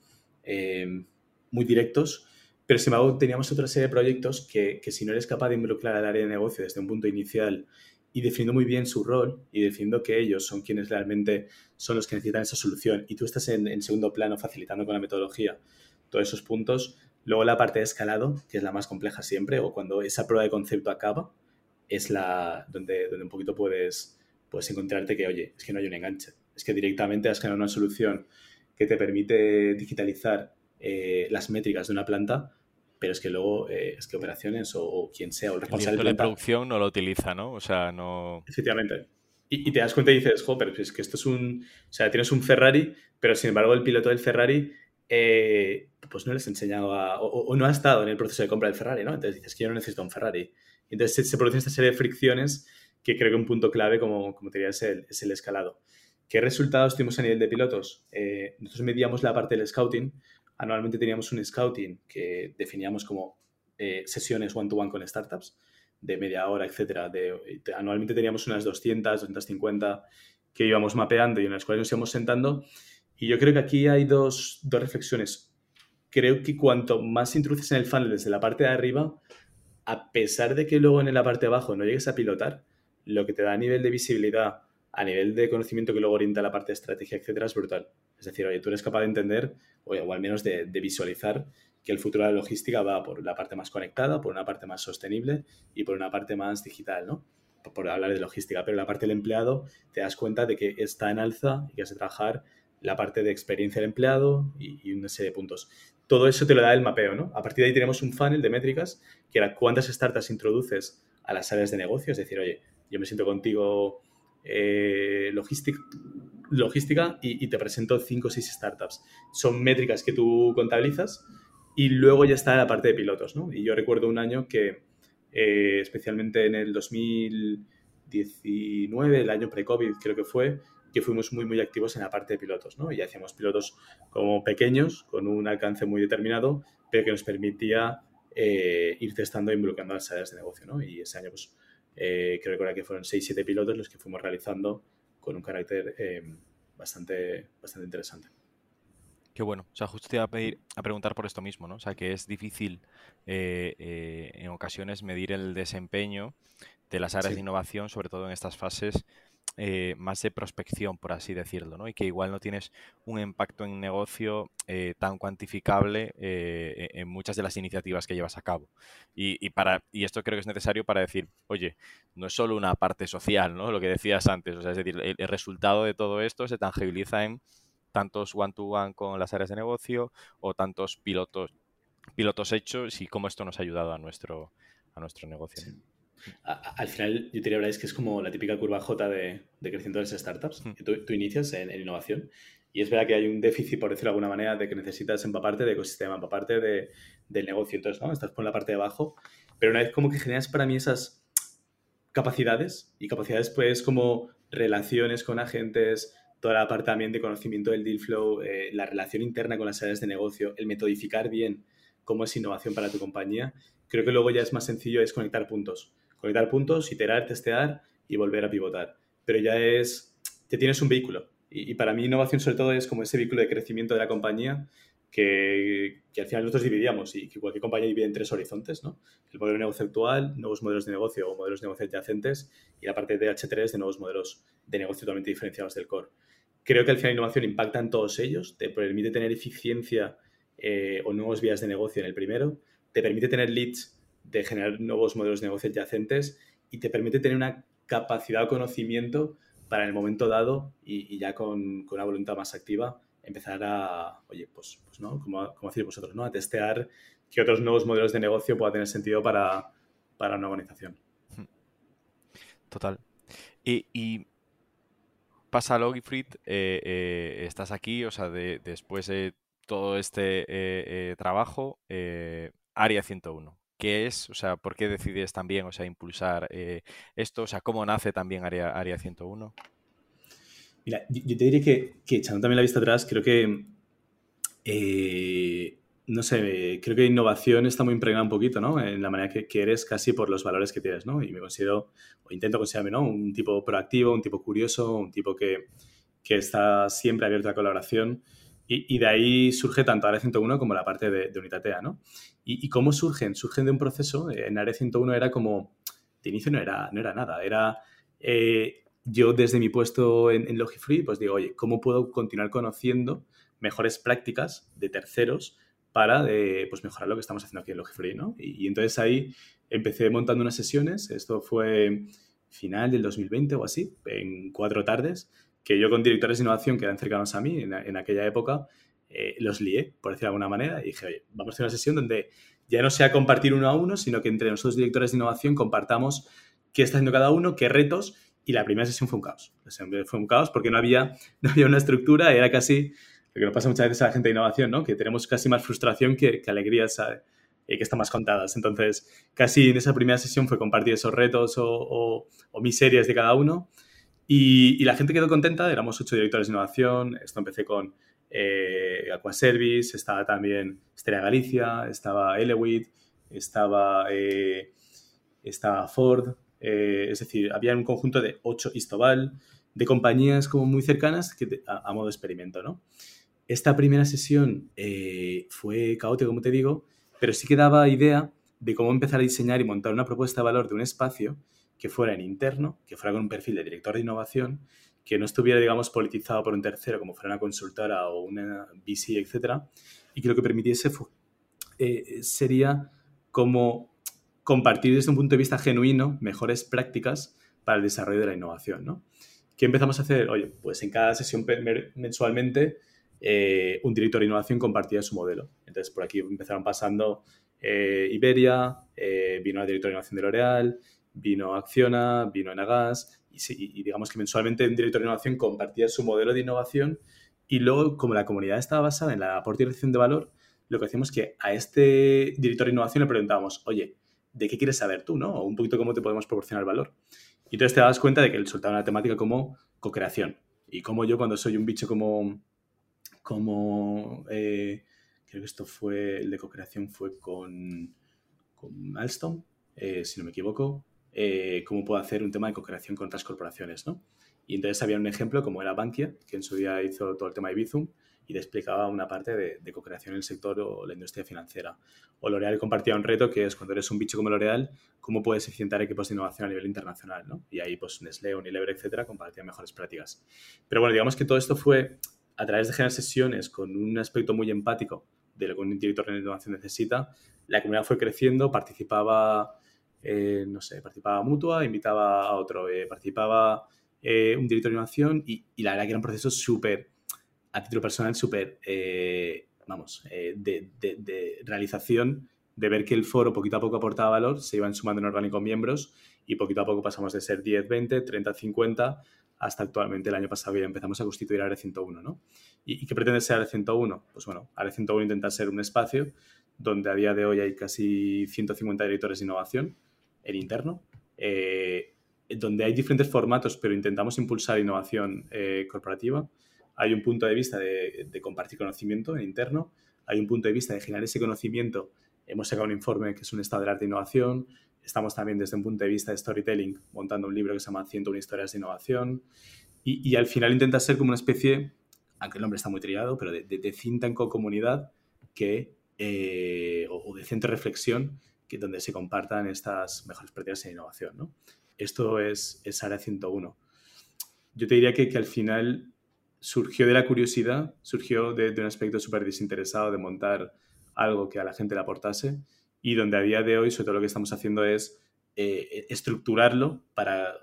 eh, muy directos, pero sin embargo teníamos otra serie de proyectos que, si no eres capaz de involucrar al área de negocio desde un punto inicial y definiendo muy bien su rol y definiendo que ellos son quienes realmente son los que necesitan esa solución y tú estás en, en segundo plano facilitando con la metodología todos esos puntos, Luego la parte de escalado, que es la más compleja siempre, o cuando esa prueba de concepto acaba, es la donde, donde un poquito puedes, puedes encontrarte que, oye, es que no hay un enganche. Es que directamente has generado una solución que te permite digitalizar eh, las métricas de una planta, pero es que luego eh, es que operaciones o, quien sea o el responsable de, producción no lo utiliza, ¿no? O sea, no... Efectivamente. Y, te das cuenta y dices, jo, pero es que esto es un... O sea, tienes un Ferrari, pero sin embargo el piloto del Ferrari eh, pues no les he enseñado o, no ha estado en el proceso de compra del Ferrari, ¿no? Entonces dices que yo no necesito un Ferrari. entonces se, producen esta serie de fricciones que creo que un punto clave, como, como te es el, es el escalado. ¿Qué resultados tuvimos a nivel de pilotos? Eh, nosotros medíamos la parte del scouting. Anualmente teníamos un scouting que definíamos como eh, sesiones one-to-one con startups de media hora, etcétera. Anualmente teníamos unas 200, 250 que íbamos mapeando y en las cuales nos íbamos sentando y yo creo que aquí hay dos, reflexiones. Creo que cuanto más introduces en el funnel desde la parte de arriba, a pesar de que luego en la parte de abajo no llegues a pilotar, lo que te da a nivel de visibilidad a nivel de conocimiento que luego orienta la parte de estrategia, etcétera, es brutal. Es decir, oye, tú eres capaz de entender, o, al menos de, visualizar, que el futuro de la logística va por la parte más conectada, por una parte más sostenible y por una parte más digital, ¿no? Por, hablar de logística, pero la parte del empleado te das cuenta de que está en alza y que has de trabajar la parte de experiencia del empleado y, una serie de puntos. Todo eso te lo da el mapeo, ¿no? A partir de ahí tenemos un funnel de métricas que era cuántas startups introduces a las áreas de negocio, es decir, oye, yo me siento contigo eh, logística, logística y, te presento cinco o seis startups. Son métricas que tú contabilizas y luego ya está la parte de pilotos, ¿no? Y yo recuerdo un año que, eh, especialmente en el 2019, el año pre-COVID creo que fue, que fuimos muy, muy activos en la parte de pilotos, ¿no? Y hacíamos pilotos como pequeños, con un alcance muy determinado, pero que nos permitía eh, ir testando e involucrando las áreas de negocio, ¿no? Y ese año, pues, eh, creo que fueron 6-7 pilotos los que fuimos realizando con un carácter eh, bastante, bastante interesante. Qué bueno. O sea, justo te iba a, pedir, a preguntar por esto mismo, ¿no? O sea, que es difícil eh, en ocasiones medir el desempeño de las áreas de innovación, sobre todo en estas fases eh, más de prospección, por así decirlo, ¿no? Y que igual no tienes un impacto en negocio eh, tan cuantificable eh, en muchas de las iniciativas que llevas a cabo. Y, para, y esto creo que es necesario para decir, oye, no es solo una parte social, ¿no? Lo que decías antes, o sea, es decir, el, resultado de todo esto se tangibiliza en tantos one-to-one con las áreas de negocio o tantos pilotos, pilotos hechos y cómo esto nos ha ayudado a nuestro, a nuestro negocio al final, yo diría, es que es como la típica curva J de, de crecimiento de las startups. Hmm. Tú, tú, inicias en, innovación y es verdad que hay un déficit, por decirlo de alguna manera, de que necesitas empaparte de ecosistema, empaparte de, del negocio. Entonces, ¿no? Estás por la parte de abajo, pero una vez como que generas para mí esas capacidades y capacidades pues como relaciones con agentes, toda la parte también de conocimiento del deal flow, eh, la relación interna con las áreas de negocio, el metodificar bien cómo es innovación para tu compañía, creo que luego ya es más sencillo es conectar puntos conectar puntos, iterar, testear y volver a pivotar. Pero ya es, ya tienes un vehículo. Y, para mí innovación sobre todo es como ese vehículo de crecimiento de la compañía que, que, al final nosotros dividíamos y que cualquier compañía divide en tres horizontes, ¿no? El modelo de negocio actual, nuevos modelos de negocio o modelos de negocio adyacentes y la parte de H3 de nuevos modelos de negocio totalmente diferenciados del core. Creo que al final innovación impacta en todos ellos, te permite tener eficiencia eh, o nuevas vías de negocio en el primero, te permite tener leads de generar nuevos modelos de negocio adyacentes y te permite tener una capacidad de conocimiento para en el momento dado y, ya con, con, una voluntad más activa empezar a, oye, pues, pues no, como, como decís vosotros, ¿no? A testear qué otros nuevos modelos de negocio puedan tener sentido para, para una organización. Total. Y, y pasa Logifrit, eh, eh, estás aquí, o sea, de, después de todo este eh, eh trabajo, Área 101. ¿Qué es? O sea, ¿por qué decides también, o sea, impulsar eh, esto? O sea, ¿cómo nace también Área, Área 101? Mira, yo te diría que, que, echando también la vista atrás, creo que, eh, no sé, creo que innovación está muy impregnada un poquito, ¿no? En la manera que, que, eres casi por los valores que tienes, ¿no? Y me considero, o intento considerarme, ¿no? Un tipo proactivo, un tipo curioso, un tipo que, que está siempre abierto a colaboración. Y, de ahí surge tanto Área 101 como la parte de, de Unitatea, ¿no? Y, cómo surgen? Surgen de un proceso, en Área 101 era como, de inicio no era, no era nada, era eh, yo desde mi puesto en, en, Logifree, pues digo, oye, ¿cómo puedo continuar conociendo mejores prácticas de terceros para eh, pues mejorar lo que estamos haciendo aquí en Logifree, ¿no? Y, entonces ahí empecé montando unas sesiones, esto fue final del 2020 o así, en cuatro tardes, que yo con directores de innovación que eran cercanos a mí en, aquella época, eh, los lié, por decirlo de alguna manera, y dije, oye, vamos a hacer una sesión donde ya no sea compartir uno a uno, sino que entre nosotros directores de innovación compartamos qué está haciendo cada uno, qué retos, y la primera sesión fue un caos. Fue un caos porque no había, no había una estructura, era casi lo que nos pasa muchas veces a la gente de innovación, ¿no? que tenemos casi más frustración que, que alegrías eh, que están más contadas. Entonces, casi en esa primera sesión fue compartir esos retos o, o, o miserias de cada uno y, la gente quedó contenta, éramos ocho directores de innovación, esto empecé con eh, Aquaservice, estaba también Estrella Galicia, estaba Elewit, estaba, eh, estaba Ford, eh, es decir, había un conjunto de ocho Istobal, de compañías como muy cercanas que a, modo experimento, ¿no? Esta primera sesión fue caótica, como te digo, pero sí que daba idea de cómo empezar a diseñar y montar una propuesta de valor de un espacio que fuera en interno, que fuera con un perfil de director de innovación, que no estuviera, digamos, politizado por un tercero, como fuera una consultora o una VC, etcétera, y que lo que permitiese eh, sería como compartir desde un punto de vista genuino mejores prácticas para el desarrollo de la innovación, ¿no? ¿Qué empezamos a hacer? Oye, pues en cada sesión mensualmente eh, un director de innovación compartía su modelo. Entonces, por aquí empezaron pasando eh, Iberia, vino el director de innovación de L'Oreal, vino Acciona, vino Enagas, y, digamos que mensualmente un director de innovación compartía su modelo de innovación y luego, como la comunidad estaba basada en la aporte y de valor, lo que hacíamos es que a este director de innovación le preguntábamos, oye, ¿de qué quieres saber tú? ¿no? O un poquito cómo te podemos proporcionar valor. Y entonces te das cuenta de que él soltaba una temática como co-creación. Y como yo cuando soy un bicho como, como eh, creo que esto fue, el de co-creación fue con, con Alstom, eh, si no me equivoco, eh, cómo puedo hacer un tema de co-creación con otras corporaciones, ¿no? Y entonces había un ejemplo como era Bankia, que en su día hizo todo el tema de Bizum y le explicaba una parte de, de co-creación en el sector o la industria financiera. O L'Oreal compartía un reto que es cuando eres un bicho como L'Oreal, cómo puedes eficientar equipos de innovación a nivel internacional, ¿no? Y ahí pues Nestlé, Unilever, etcétera, compartían mejores prácticas. Pero bueno, digamos que todo esto fue a través de generar sesiones con un aspecto muy empático de lo que un director de innovación necesita. La comunidad fue creciendo, participaba eh, no sé, participaba Mutua, invitaba a otro, eh, participaba eh, un director de innovación y, la verdad que era un proceso súper, a título personal, súper, vamos, de, realización, de ver que el foro poquito a poco aportaba valor, se iban sumando en orgánico miembros y poquito a poco pasamos de ser 10, 20, 30, 50 hasta actualmente el año pasado ya empezamos a constituir ARE 101, ¿no? ¿Y, qué pretende ser ARE 101? Pues bueno, ARE 101 intenta ser un espacio donde a día de hoy hay casi 150 directores de innovación, el interno, eh, donde hay diferentes formatos, pero intentamos impulsar innovación eh, corporativa. Hay un punto de vista de, compartir conocimiento en interno, hay un punto de vista de generar ese conocimiento. Hemos sacado un informe que es un estado del arte de innovación. Estamos también desde un punto de vista de storytelling montando un libro que se llama 101 historias de innovación. Y, al final intenta ser como una especie, aunque el nombre está muy triado, pero de, de, cinta en comunidad que, eh, o, de centro de reflexión donde se compartan estas mejores prácticas en innovación. ¿no? Esto es, es Área 101. Yo te diría que, que, al final surgió de la curiosidad, surgió de, un aspecto súper desinteresado de montar algo que a la gente le aportase y donde a día de hoy, sobre todo lo que estamos haciendo es eh, estructurarlo para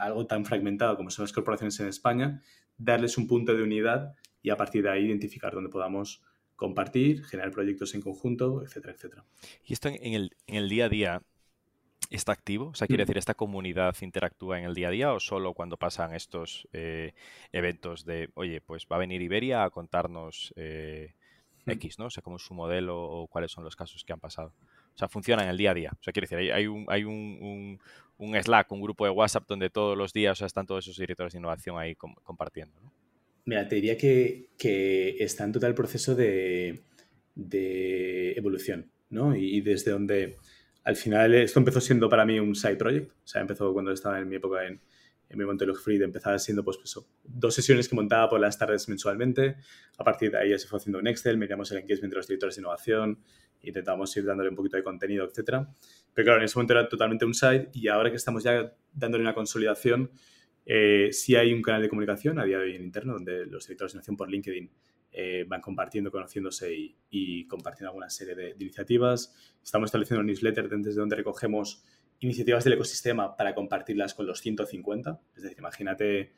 algo tan fragmentado como son las corporaciones en España, darles un punto de unidad y a partir de ahí identificar dónde podamos compartir, generar proyectos en conjunto, etcétera, etcétera. ¿Y esto en el, en el día a día está activo? O sea, quiere mm. decir, ¿esta comunidad interactúa en el día a día o solo cuando pasan estos eh, eventos de, oye, pues va a venir Iberia a contarnos eh, mm. X, ¿no? O sea, cómo es su modelo o cuáles son los casos que han pasado. O sea, funciona en el día a día. O sea, quiere decir, hay, un, hay un, un, Slack, un grupo de WhatsApp donde todos los días están todos esos directores de innovación ahí compartiendo, ¿no? Mira, te diría que, está en total proceso de, evolución, ¿no? Y, desde donde al final esto empezó siendo para mí un side project, o sea, empezó cuando estaba en mi época en, en mi Montelog Free, empezaba siendo pues, pues, dos sesiones que montaba por las tardes mensualmente, a partir de ahí ya se fue haciendo un Excel, miramos el engagement de los directores de innovación, intentamos ir dándole un poquito de contenido, etcétera. Pero claro, en ese momento era totalmente un side y ahora que estamos ya dándole una consolidación, eh, sí hay un canal de comunicación a día de hoy en interno donde los directores de innovación por LinkedIn eh, van compartiendo, conociéndose y, compartiendo alguna serie de, iniciativas. Estamos estableciendo un newsletter desde donde recogemos iniciativas del ecosistema para compartirlas con los 150. Es decir, imagínate,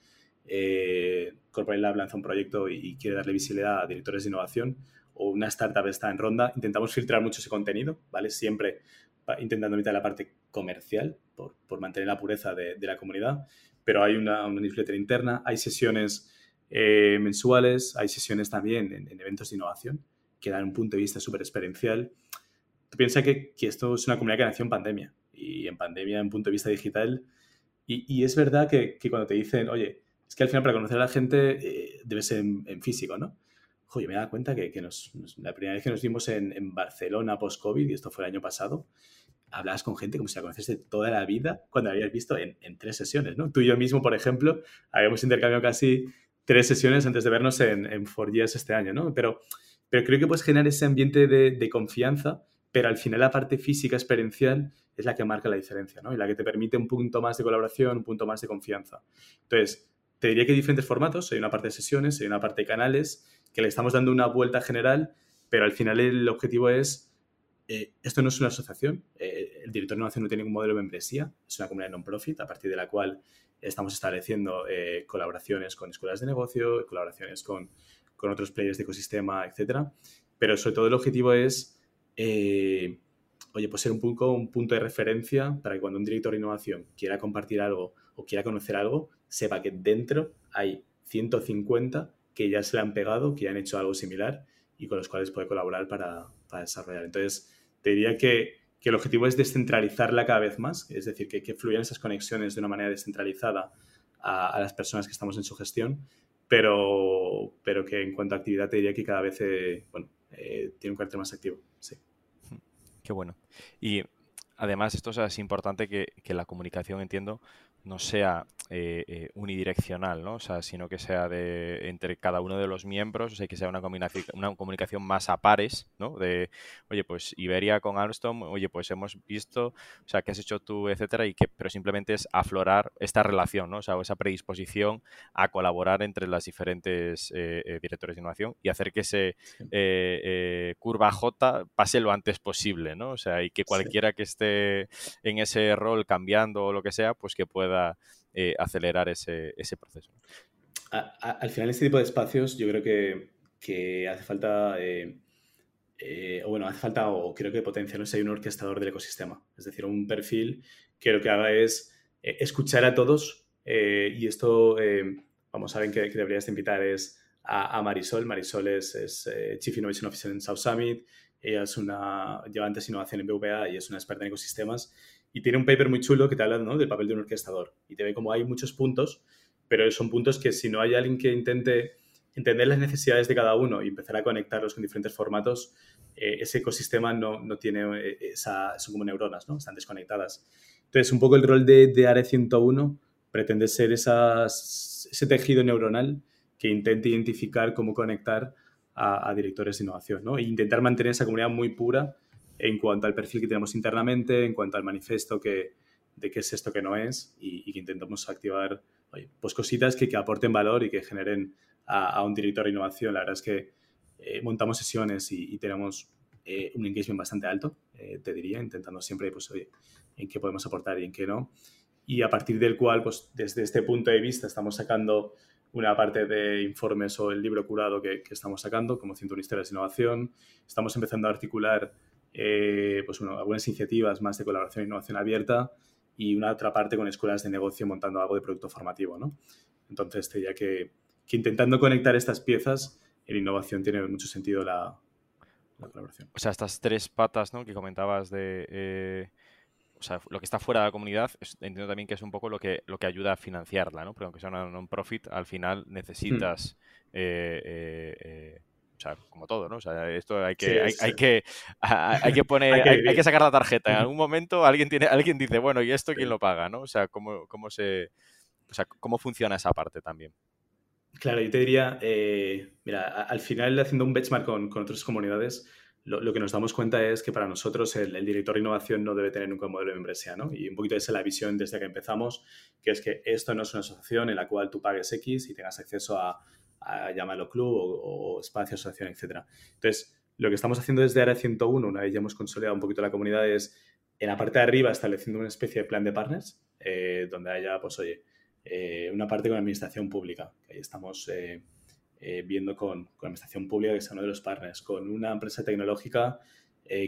eh, Corporate Lab lanza un proyecto y quiere darle visibilidad a directores de innovación o una startup está en ronda. Intentamos filtrar mucho ese contenido, ¿vale? Siempre intentando evitar la parte comercial por, mantener la pureza de la comunidad, pero hay una, newsletter interna, hay sesiones eh, mensuales, hay sesiones también en, eventos de innovación que dan un punto de vista súper experiencial. Tú piensas que, que, esto es una comunidad que nació en pandemia y en pandemia en punto de vista digital. Y, y es verdad que, que, cuando te dicen, oye, es que al final para conocer a la gente eh, debe ser en, físico, ¿no? Oye, me da cuenta que, que nos, la primera vez que nos vimos en, en Barcelona post-COVID, y esto fue el año pasado, hablabas con gente como si la conoces de toda la vida cuando la habías visto en, tres sesiones, ¿no? Tú y yo mismo, por ejemplo, habíamos intercambiado casi tres sesiones antes de vernos en, en 4 este año, ¿no? Pero, pero creo que puedes generar ese ambiente de, confianza, pero al final la parte física experiencial es la que marca la diferencia, ¿no? Y la que te permite un punto más de colaboración, un punto más de confianza. Entonces, te diría que hay diferentes formatos, hay una parte de sesiones, hay una parte de canales, que le estamos dando una vuelta general, pero al final el objetivo es, eh, esto no es una asociación, eh, el director de innovación no tiene ningún modelo de membresía, es una comunidad non-profit, a partir de la cual estamos estableciendo eh, colaboraciones con escuelas de negocio, colaboraciones con, con, otros players de ecosistema, etcétera, pero sobre todo el objetivo es oye, pues ser un punto, un punto de referencia para que cuando un director de innovación quiera compartir algo o quiera conocer algo, sepa que dentro hay 150 que ya se le han pegado, que ya han hecho algo similar y con los cuales puede colaborar para, desarrollar. Entonces, te diría que, el objetivo es descentralizarla cada vez más, es decir, que, fluyan esas conexiones de una manera descentralizada a, las personas que estamos en su gestión, pero, pero que en cuanto a actividad te diría que cada vez eh, bueno, eh, tiene un carácter más activo. Sí. Qué bueno. Y además esto es importante que, que la comunicación, entiendo, no sea eh, eh, unidireccional, ¿no? O sea, sino que sea de entre cada uno de los miembros, o sea, que sea una combinación, una comunicación más a pares, ¿no? De, oye, pues Iberia con Alstom, oye, pues hemos visto, o sea, qué has hecho tú, etcétera, y que, pero simplemente es aflorar esta relación, ¿no? O sea, esa predisposición a colaborar entre las diferentes eh, directores de innovación y hacer que ese curva J pase lo antes posible, ¿no? O sea, y que cualquiera que esté en ese rol cambiando o lo que sea, pues que pueda eh, acelerar ese, proceso. al final, este tipo de espacios yo creo que, hace falta, eh, eh, o bueno, hace falta, o creo que potencialmente hay un orquestador del ecosistema, es decir, un perfil que lo que haga es escuchar a todos y esto, vamos, saben que, que deberías invitar es a, Marisol. Marisol es, Chief Innovation Officer en South Summit, ella es una, lleva antes innovación en BVA y es una experta en ecosistemas y tiene un paper muy chulo que te habla del papel de un orquestador. Y te ve como hay muchos puntos, pero son puntos que si no hay alguien que intente entender las necesidades de cada uno y empezar a conectarlos con diferentes formatos, eh, ese ecosistema no, no tiene eh, esa, son como neuronas, ¿no? Están desconectadas. Entonces, un poco el rol de, de ARE 101 pretende ser esas, ese tejido neuronal que intente identificar cómo conectar a, directores de innovación, ¿no? E intentar mantener esa comunidad muy pura en cuanto al perfil que tenemos internamente, en cuanto al manifiesto que, de qué es esto que no es y, que intentamos activar pues cositas que, que, aporten valor y que generen a, un director de innovación. La verdad es que eh, montamos sesiones y, tenemos eh, un engagement bastante alto, eh, te diría, intentando siempre, pues, oye, en qué podemos aportar y en qué no. Y a partir del cual, pues, desde este punto de vista, estamos sacando una parte de informes o el libro curado que, que estamos sacando, como 101 historias de innovación. Estamos empezando a articular eh, pues algunas iniciativas más de colaboración e innovación abierta y una otra parte con escuelas de negocio montando algo de producto formativo, ¿no? Entonces, te diría que, intentando conectar estas piezas, en innovación tiene mucho sentido la, colaboración. O sea, estas tres patas ¿no? que comentabas de... Eh, o sea, lo que está fuera de la comunidad, entiendo también que es un poco lo que, lo que ayuda a financiarla, ¿no? Porque aunque sea una non-profit, al final necesitas hmm. eh, o sea, como todo, ¿no? O sea, esto hay que, hay, que, hay que poner, hay, que sacar la tarjeta. En algún momento alguien tiene, alguien dice, bueno, ¿y esto quién lo paga, no? O sea, cómo, cómo se, o sea, cómo funciona esa parte también. Claro, yo te diría, eh, mira, al final haciendo un benchmark con, con otras comunidades, lo, que nos damos cuenta es que para nosotros el, director de innovación no debe tener nunca un modelo de membresía, ¿no? Y un poquito esa es la visión desde que empezamos, que es que esto no es una asociación en la cual tú pagues X y tengas acceso a, a llamarlo club o, espacio, asociación, etc. Entonces, lo que estamos haciendo desde Área 101, una vez ya hemos consolidado un poquito la comunidad, es en la parte de arriba estableciendo una especie de plan de partners, eh, donde haya, pues oye, eh, una parte con administración pública, que ahí estamos eh, viendo con, con, administración pública, que es uno de los partners, con una empresa tecnológica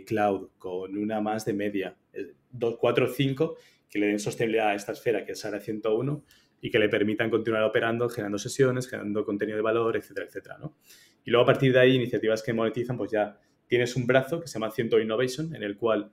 cloud, con una más de media, dos, cuatro o cinco, que le den sostenibilidad a esta esfera, que es Área 101, y que le permitan continuar operando, generando sesiones, generando contenido de valor, etcétera, etcétera, ¿no? Y luego a partir de ahí, iniciativas que monetizan, pues ya tienes un brazo que se llama Ciento Innovation, en el cual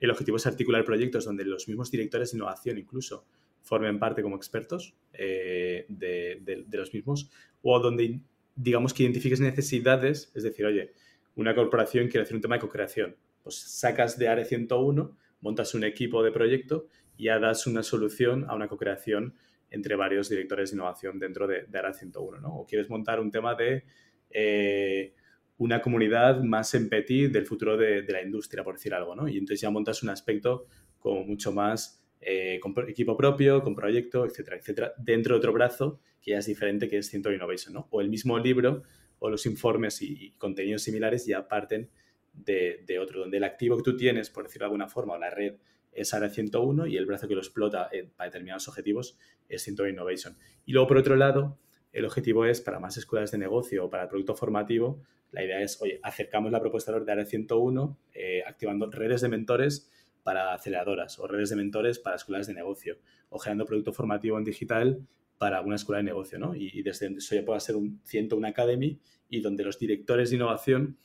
el objetivo es articular proyectos donde los mismos directores de innovación incluso formen parte como expertos eh, de, los mismos, o donde digamos que identifiques necesidades, es decir, oye, una corporación quiere hacer un tema de co-creación, pues sacas de ARE 101, montas un equipo de proyecto ya das una solución a una co-creación entre varios directores de innovación dentro de, de ARA 101, ¿no? O quieres montar un tema de eh, una comunidad más en petit del futuro de, la industria, por decir algo, ¿no? Y entonces ya montas un aspecto como mucho más eh, con equipo propio, con proyecto, etcétera, etcétera, dentro de otro brazo que ya es diferente, que es Ciento Innovation, ¿no? O el mismo libro o los informes y, contenidos similares ya parten de, otro, donde el activo que tú tienes, por decirlo de alguna forma, o la red es Área 101 y el brazo que lo explota eh, para determinados objetivos es Ciento Innovation. Y luego, por otro lado, el objetivo es para más escuelas de negocio o para el producto formativo, la idea es, oye, acercamos la propuesta de Área 101 eh, activando redes de mentores para aceleradoras o redes de mentores para escuelas de negocio o generando producto formativo en digital para una escuela de negocio, ¿no? Y, desde eso ya puede ser un 101 Academy y donde los directores de innovación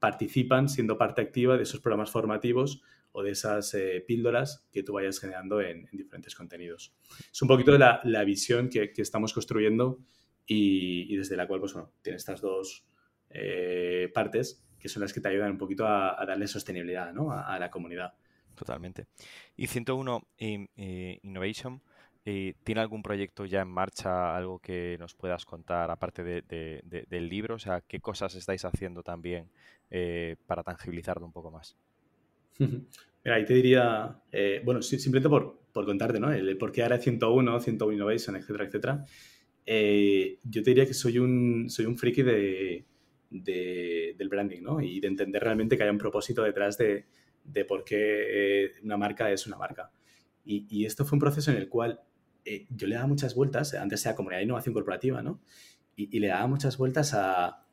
participan siendo parte activa de esos programas formativos o de esas eh, píldoras que tú vayas generando en, diferentes contenidos. Es un poquito la, la visión que, estamos construyendo y, desde la cual, pues bueno, tiene estas dos eh, partes que son las que te ayudan un poquito a, darle sostenibilidad ¿no? a, la comunidad. Totalmente. Y 101 Innovation, eh, ¿tiene algún proyecto ya en marcha, algo que nos puedas contar aparte del libro? O sea, ¿qué cosas estáis haciendo también eh, para tangibilizarlo un poco más? Mira, ahí te diría, bueno, simplemente por, por contarte, ¿no? El, por qué ahora 101, 101 Innovation, etcétera, etcétera. Eh, yo te diría que soy un, soy un friki de, del branding, ¿no? Y de entender realmente que hay un propósito detrás de, por qué eh, una marca es una marca. Y, esto fue un proceso en el cual eh, yo le daba muchas vueltas, antes sea comunidad de innovación corporativa, ¿no? Y, le daba muchas vueltas a,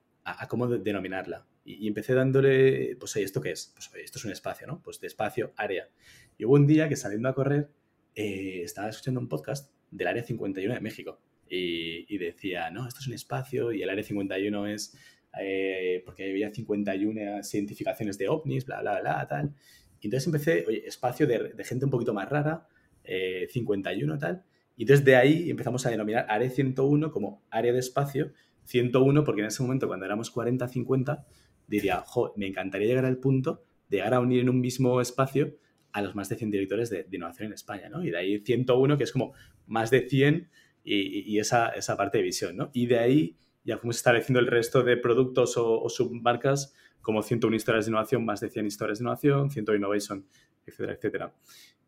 cómo denominarla. Y, empecé dándole, pues, ¿esto qué es? Pues, esto es un espacio, ¿no? Pues de espacio, área. Y hubo un día que saliendo a correr, estaba escuchando un podcast del Área 51 de México y, decía, no, esto es un espacio y el área 51 es eh, porque había 51 identificaciones de ovnis, bla, bla, bla, tal. Y entonces empecé, oye, espacio de, gente un poquito más rara, 51 eh, tal. Y entonces de ahí empezamos a denominar área 101 como área de espacio 101 porque en ese momento cuando éramos 40, 50, diría, jo, me encantaría llegar al punto de llegar a unir en un mismo espacio a los más de 100 directores de, de innovación en España, ¿no? Y de ahí 101, que es como más de 100 y, esa, esa, parte de visión, ¿no? Y de ahí ya fuimos estableciendo el resto de productos o, submarcas como 101 historias de innovación, más de 100 historias de innovación, 100 innovation, etcétera, etcétera.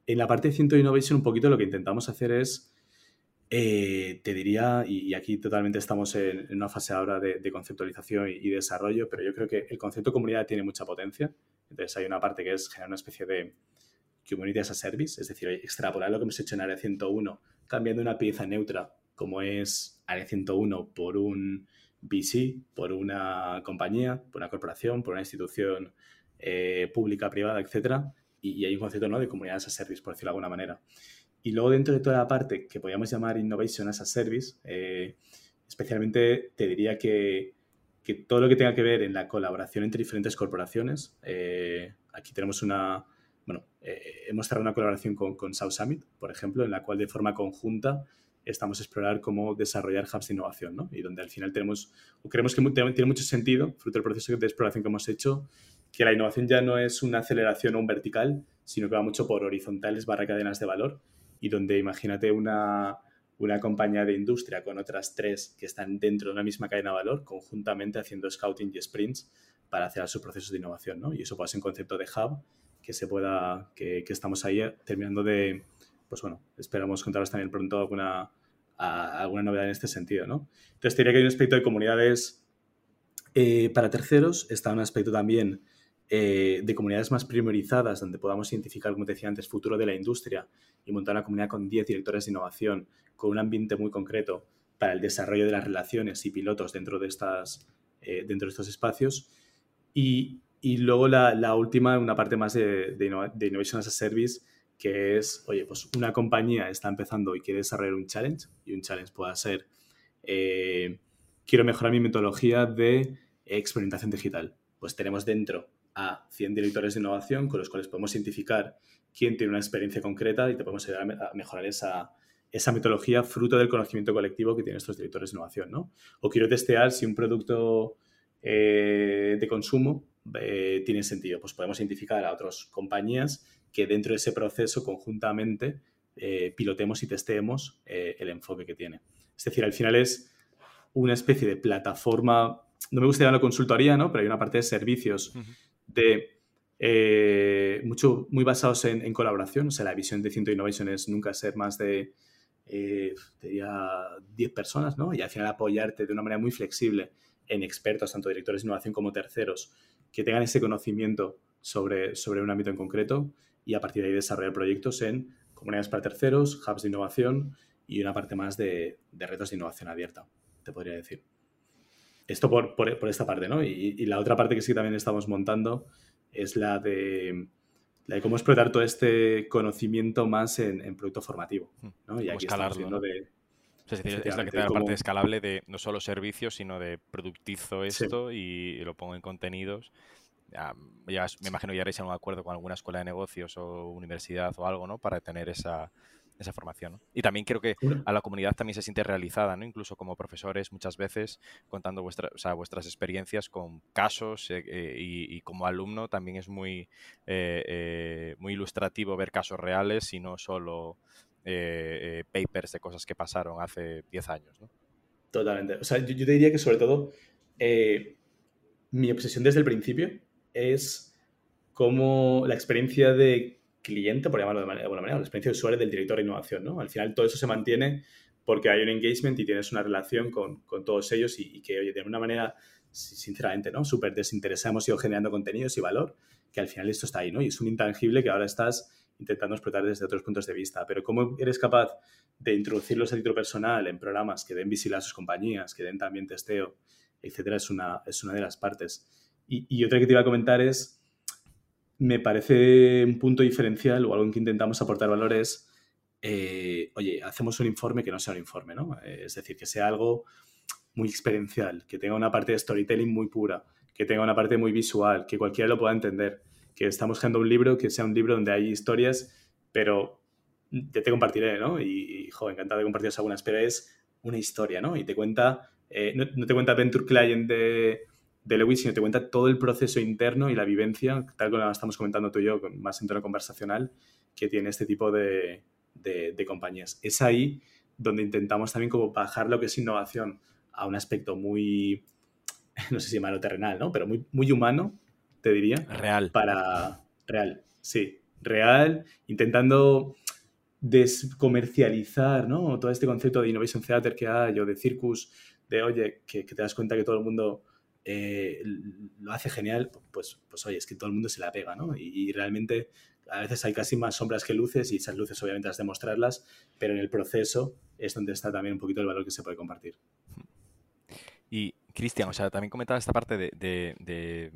En la parte de 100 innovation un poquito lo que intentamos hacer es, eh, te diría, y, aquí totalmente estamos en, una fase ahora de, conceptualización y, desarrollo, pero yo creo que el concepto de comunidad tiene mucha potencia. Entonces hay una parte que es generar una especie de community as a service, es decir, extrapolar lo que hemos hecho en Área 101 cambiando una pieza neutra como es Área 101 por un VC, por una compañía, por una corporación, por una institución eh, pública, privada, etc. Y, hay un concepto ¿no? de comunidad as a service, por decirlo de alguna manera. Y luego dentro de toda la parte que podríamos llamar Innovation as a Service, eh, especialmente te diría que, que, todo lo que tenga que ver en la colaboración entre diferentes corporaciones, eh, aquí tenemos una, bueno, eh, hemos cerrado una colaboración con, South Summit, por ejemplo, en la cual de forma conjunta estamos a explorar cómo desarrollar hubs de innovación, ¿no? Y donde al final tenemos, o creemos que tiene mucho sentido, fruto del proceso de exploración que hemos hecho, que la innovación ya no es una aceleración o un vertical, sino que va mucho por horizontales barra cadenas de valor, y donde imagínate una, una compañía de industria con otras tres que están dentro de una misma cadena de valor, conjuntamente haciendo scouting y sprints para hacer sus procesos de innovación, ¿no? Y eso puede ser un concepto de hub que se pueda, que, estamos ahí terminando de, pues bueno, esperamos contaros también pronto alguna, alguna novedad en este sentido, ¿no? Entonces, diría que hay un aspecto de comunidades eh, para terceros, está un aspecto también eh, de comunidades más primorizadas, donde podamos identificar, como te decía antes, futuro de la industria y montar una comunidad con 10 directores de innovación, con un ambiente muy concreto para el desarrollo de las relaciones y pilotos dentro de, estas, eh, dentro de estos espacios. Y, y luego la, última, una parte más de, de, Innovation as a Service, que es, oye, pues una compañía está empezando y quiere desarrollar un challenge, y un challenge pueda ser, eh, quiero mejorar mi metodología de experimentación digital. Pues tenemos dentro a 100 directores de innovación con los cuales podemos identificar quién tiene una experiencia concreta y te podemos ayudar a mejorar esa, esa metodología fruto del conocimiento colectivo que tienen estos directores de innovación, ¿no? O quiero testear si un producto eh, de consumo eh, tiene sentido. Pues podemos identificar a otras compañías que dentro de ese proceso conjuntamente eh, pilotemos y testeemos el enfoque que tiene. Es decir, al final es una especie de plataforma no me gusta llamarlo consultoría, ¿no? Pero hay una parte de servicios de eh, mucho, muy basados en, colaboración. O sea, la visión de Cinto Innovation es nunca ser más de, eh, 10 personas, ¿no? Y al final apoyarte de una manera muy flexible en expertos, tanto directores de innovación como terceros, que tengan ese conocimiento sobre, sobre un ámbito en concreto y a partir de ahí desarrollar proyectos en comunidades para terceros, hubs de innovación y una parte más de, retos de innovación abierta, te podría decir. Esto por, por, esta parte, ¿no? Y, y, la otra parte que sí también estamos montando es la de, la de cómo explotar todo este conocimiento más en, en producto formativo, ¿no? Y aquí estamos viendo de... es decir, es la que te da la parte escalable de no solo servicios, sino de productizo esto y lo pongo en contenidos ya, me imagino ya haréis un acuerdo con alguna escuela de negocios o universidad o algo, ¿no? Para tener esa, esa formación. Y también creo que a la comunidad también se siente realizada, ¿no? Incluso como profesores muchas veces contando vuestra, vuestras experiencias con casos eh, eh, y, como alumno también es muy, eh, muy ilustrativo ver casos reales y no solo papers de cosas que pasaron hace 10 años, ¿no? Totalmente. O sea, yo, yo te diría que sobre todo mi obsesión desde el principio es como la experiencia de cliente, por llamarlo de, alguna manera, la experiencia de usuario del director de innovación, ¿no? Al final todo eso se mantiene porque hay un engagement y tienes una relación con, todos ellos y, que, oye, de alguna manera, sinceramente, ¿no? Súper desinteresada hemos ido generando contenidos y valor, que al final esto está ahí, ¿no? Y es un intangible que ahora estás intentando explotar desde otros puntos de vista. Pero ¿cómo eres capaz de introducirlos a título personal en programas que den visibilidad a sus compañías, que den también testeo, etcétera? Es una, es una de las partes. Y, otra que te iba a comentar es, me parece un punto diferencial o algo en que intentamos aportar valor es, eh, oye, hacemos un informe que no sea un informe, ¿no? Es decir, que sea algo muy experiencial, que tenga una parte de storytelling muy pura, que tenga una parte muy visual, que cualquiera lo pueda entender, que estamos creando un libro que sea un libro donde hay historias, pero ya te compartiré, ¿no? Y, y encantado de compartiros algunas, pero es una historia, ¿no? Y te cuenta, eh, no, no, te cuenta Venture Client de de Lewis, sino te cuenta todo el proceso interno y la vivencia, tal como estamos comentando tú y yo, más en tono conversacional, que tiene este tipo de, compañías. Es ahí donde intentamos también como bajar lo que es innovación a un aspecto muy, no sé si malo terrenal, ¿no? Pero muy, muy humano, te diría. Real. Para... Real, sí. Real, intentando descomercializar, ¿no? Todo este concepto de Innovation Theater que hay o de Circus, de, oye, que, que te das cuenta que todo el mundo eh, lo hace genial, pues, pues oye, es que todo el mundo se la pega, ¿no? Y, realmente a veces hay casi más sombras que luces y esas luces obviamente has de mostrarlas, pero en el proceso es donde está también un poquito el valor que se puede compartir. Y Cristian, o sea, también comentaba esta parte de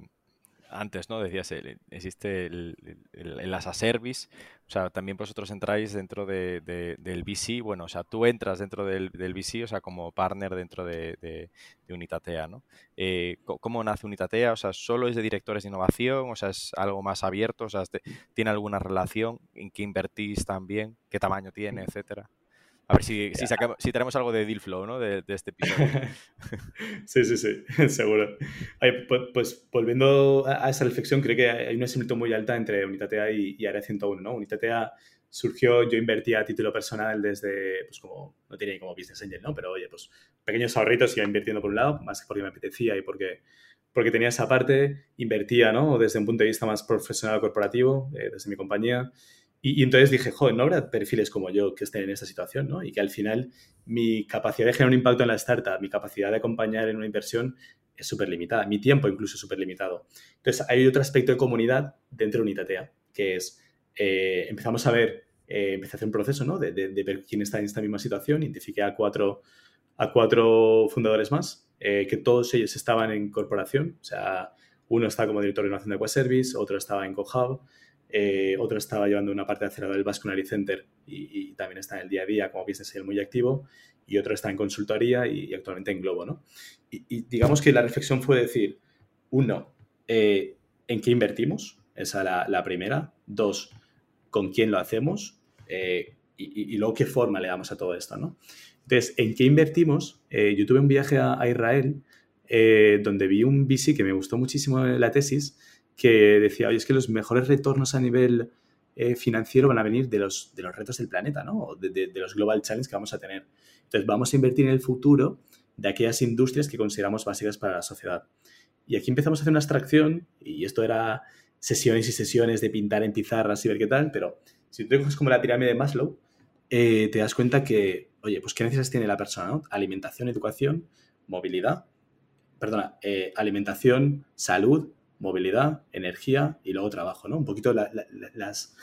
antes, ¿no? Decías, existe el, el, as a service, o sea, también vosotros entráis dentro de, del VC, bueno, o sea, tú entras dentro del, del VC, o sea, como partner dentro de, Unitatea, ¿no? Eh, ¿Cómo nace Unitatea? O sea, ¿solo es de directores de innovación? O sea, ¿es algo más abierto? O sea, ¿tiene alguna relación? ¿En qué invertís también? ¿Qué tamaño tiene, etcétera? A ver si, si, tenemos algo de deal flow, ¿no? De, este episodio. sí, sí, sí, seguro. pues, pues, volviendo a, esa reflexión, creo que hay una similitud muy alta entre Unitatea y, y Área 101, ¿no? Unitatea surgió, yo invertía a título personal desde, pues como, no tenía como business angel, ¿no? Pero oye, pues pequeños ahorritos iba invirtiendo por un lado, más que porque me apetecía y porque, porque tenía esa parte, invertía, ¿no? Desde un punto de vista más profesional corporativo, eh, desde mi compañía, y, entonces dije, joder, no habrá perfiles como yo que estén en esta situación, ¿no? Y que al final mi capacidad de generar un impacto en la startup, mi capacidad de acompañar en una inversión es súper limitada, mi tiempo incluso es súper limitado. Entonces hay otro aspecto de comunidad dentro de Unitatea, que es, eh, empezamos a ver, eh, empecé a hacer un proceso, ¿no? De, ver quién está en esta misma situación, identifiqué a cuatro, a cuatro fundadores más, eh, que todos ellos estaban en corporación, o sea, uno estaba como director de innovación de Web Service, otro estaba en CoHub, eh, otro estaba llevando una parte de acelerador del Vascular Center y, también está en el día a día como business ser muy activo. Y otro está en consultoría y, actualmente en Globo, ¿no? Y, digamos que la reflexión fue decir, uno, eh, ¿en qué invertimos? Esa la, la primera. Dos, ¿con quién lo hacemos? Eh, y, luego, ¿qué forma le damos a todo esto, no? Entonces, ¿en qué invertimos? yo tuve un viaje a, a Israel donde vi un VC que me gustó muchísimo la tesis, que decía, oye, es que los mejores retornos a nivel eh, financiero van a venir de los, de los retos del planeta, ¿no? De, de, los global challenges que vamos a tener. Entonces, vamos a invertir en el futuro de aquellas industrias que consideramos básicas para la sociedad. Y aquí empezamos a hacer una abstracción, y esto era sesiones y sesiones de pintar en pizarras y ver qué tal, pero si tú coges como la pirámide de Maslow, eh, te das cuenta que, oye, pues qué necesidades tiene la persona, Alimentación, educación, movilidad, perdona, eh, alimentación, salud, movilidad, energía y luego trabajo, ¿no? Un poquito las, las,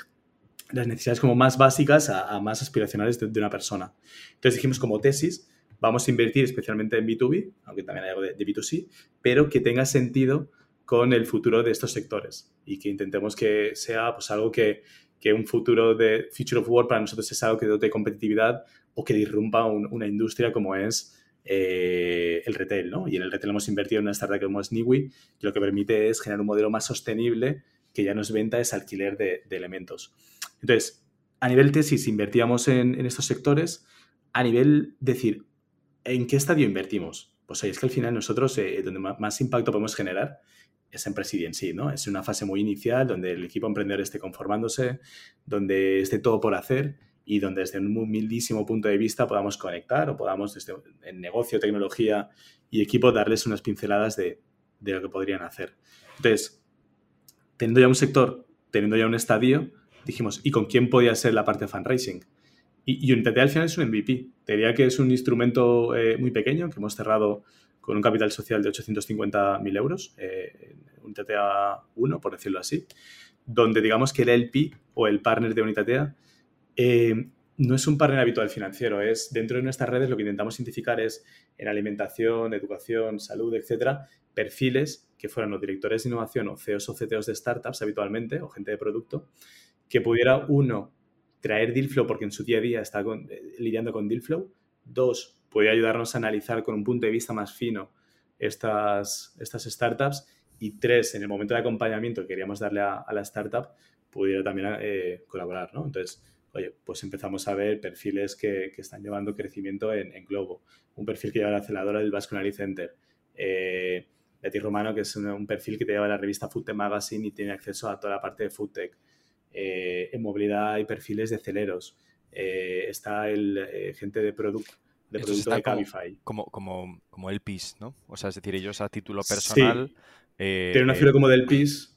necesidades como más básicas a, más aspiracionales de, una persona. Entonces dijimos como tesis, vamos a invertir especialmente en B2B, aunque también hay algo de, de B2C, pero que tenga sentido con el futuro de estos sectores y que intentemos que sea pues algo que, que un futuro de Future of Work para nosotros es algo que dote competitividad o que disrumpa una industria como es eh, el retail, ¿no? Y en el retail hemos invertido en una startup como es Niwi, lo que permite es generar un modelo más sostenible que ya no es venta, es alquiler de, elementos. Entonces, a nivel tesis invertíamos en, estos sectores, a nivel decir, ¿en qué estadio invertimos? Pues ahí es que al final nosotros, eh, donde más impacto podemos generar es en Presidio en sí, ¿no? Es una fase muy inicial donde el equipo emprendedor esté conformándose, donde esté todo por hacer y donde desde un humildísimo punto de vista podamos conectar o podamos desde en negocio, tecnología y equipo darles unas pinceladas de, lo que podrían hacer. Entonces, teniendo ya un sector, teniendo ya un estadio, dijimos, ¿y con quién podía ser la parte de fundraising? Y, y Unitate al final es un MVP. Te diría que es un instrumento eh, muy pequeño que hemos cerrado con un capital social de 850.000 euros, eh, un TTA 1, por decirlo así, donde digamos que el LP o el partner de Unitatea eh, no es un partner habitual financiero, es dentro de nuestras redes lo que intentamos identificar es en alimentación, educación, salud, etcétera, perfiles que fueran los directores de innovación o CEOs o CTOs de startups habitualmente o gente de producto, que pudiera, uno, traer deal flow porque en su día a día está eh, lidiando con deal flow, dos, puede ayudarnos a analizar con un punto de vista más fino estas, estas startups. Y tres, en el momento de acompañamiento que queríamos darle a, la startup, pudiera también eh, colaborar, ¿no? Entonces, oye, pues empezamos a ver perfiles que, que están llevando crecimiento en, en, Globo. Un perfil que lleva la aceleradora del Basque Center. Eh, Betty Romano, que es un, perfil que te lleva la revista Foodtech Magazine y tiene acceso a toda la parte de Foodtech. Eh, en movilidad hay perfiles de celeros. Eh, está el gente de producto de producto de Cabify. Como, como, como el PIS, ¿no? O sea, es decir, ellos a título personal. Eh, tiene una figura como del PIS,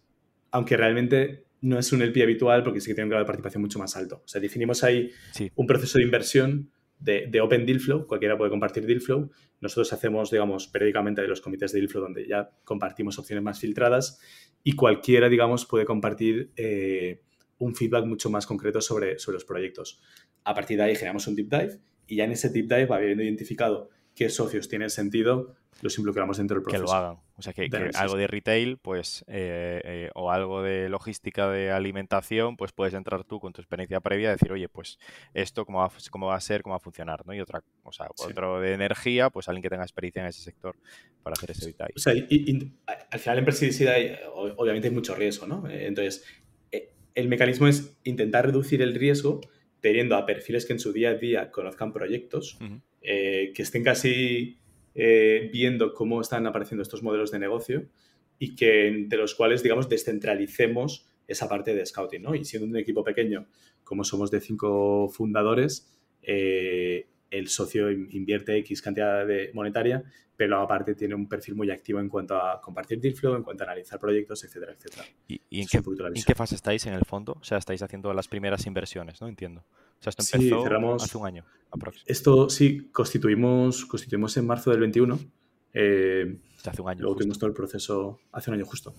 aunque realmente no es un LP habitual porque sí que tiene un grado de participación mucho más alto. O sea, definimos ahí un proceso de inversión de, de, Open Deal Flow, cualquiera puede compartir Deal Flow. Nosotros hacemos, digamos, periódicamente de los comités de Deal Flow donde ya compartimos opciones más filtradas y cualquiera, digamos, puede compartir eh, un feedback mucho más concreto sobre, sobre los proyectos. A partir de ahí generamos un deep dive y ya en ese deep dive, habiendo identificado qué socios tienen sentido, los involucramos dentro del proceso. Que lo hagan. O sea, que, algo de retail, pues, eh, eh, o algo de logística de alimentación, pues puedes entrar tú con tu experiencia previa y decir, oye, pues esto cómo va, cómo va a ser, cómo va a funcionar, ¿no? Y otra, o sea, otro de energía, pues alguien que tenga experiencia en ese sector para hacer ese detalle. O sea, y, al final en presidencia obviamente hay mucho riesgo, ¿no? Eh, entonces, el mecanismo es intentar reducir el riesgo teniendo a perfiles que en su día a día conozcan proyectos, eh, que estén casi eh, viendo cómo están apareciendo estos modelos de negocio y que de los cuales, digamos, descentralicemos esa parte de scouting, ¿no? Y siendo un equipo pequeño, como somos de cinco fundadores, eh, el socio invierte X cantidad de monetaria, pero aparte tiene un perfil muy activo en cuanto a compartir deal flow, en cuanto a analizar proyectos, etcétera, etcétera. ¿Y, en, qué, fase estáis en el fondo? O sea, estáis haciendo las primeras inversiones, ¿no? Entiendo. O sea, esto empezó hace un año aproximadamente. Esto sí, constituimos, constituimos en marzo del 21. Eh, hace un año. Luego tuvimos todo el proceso hace un año justo.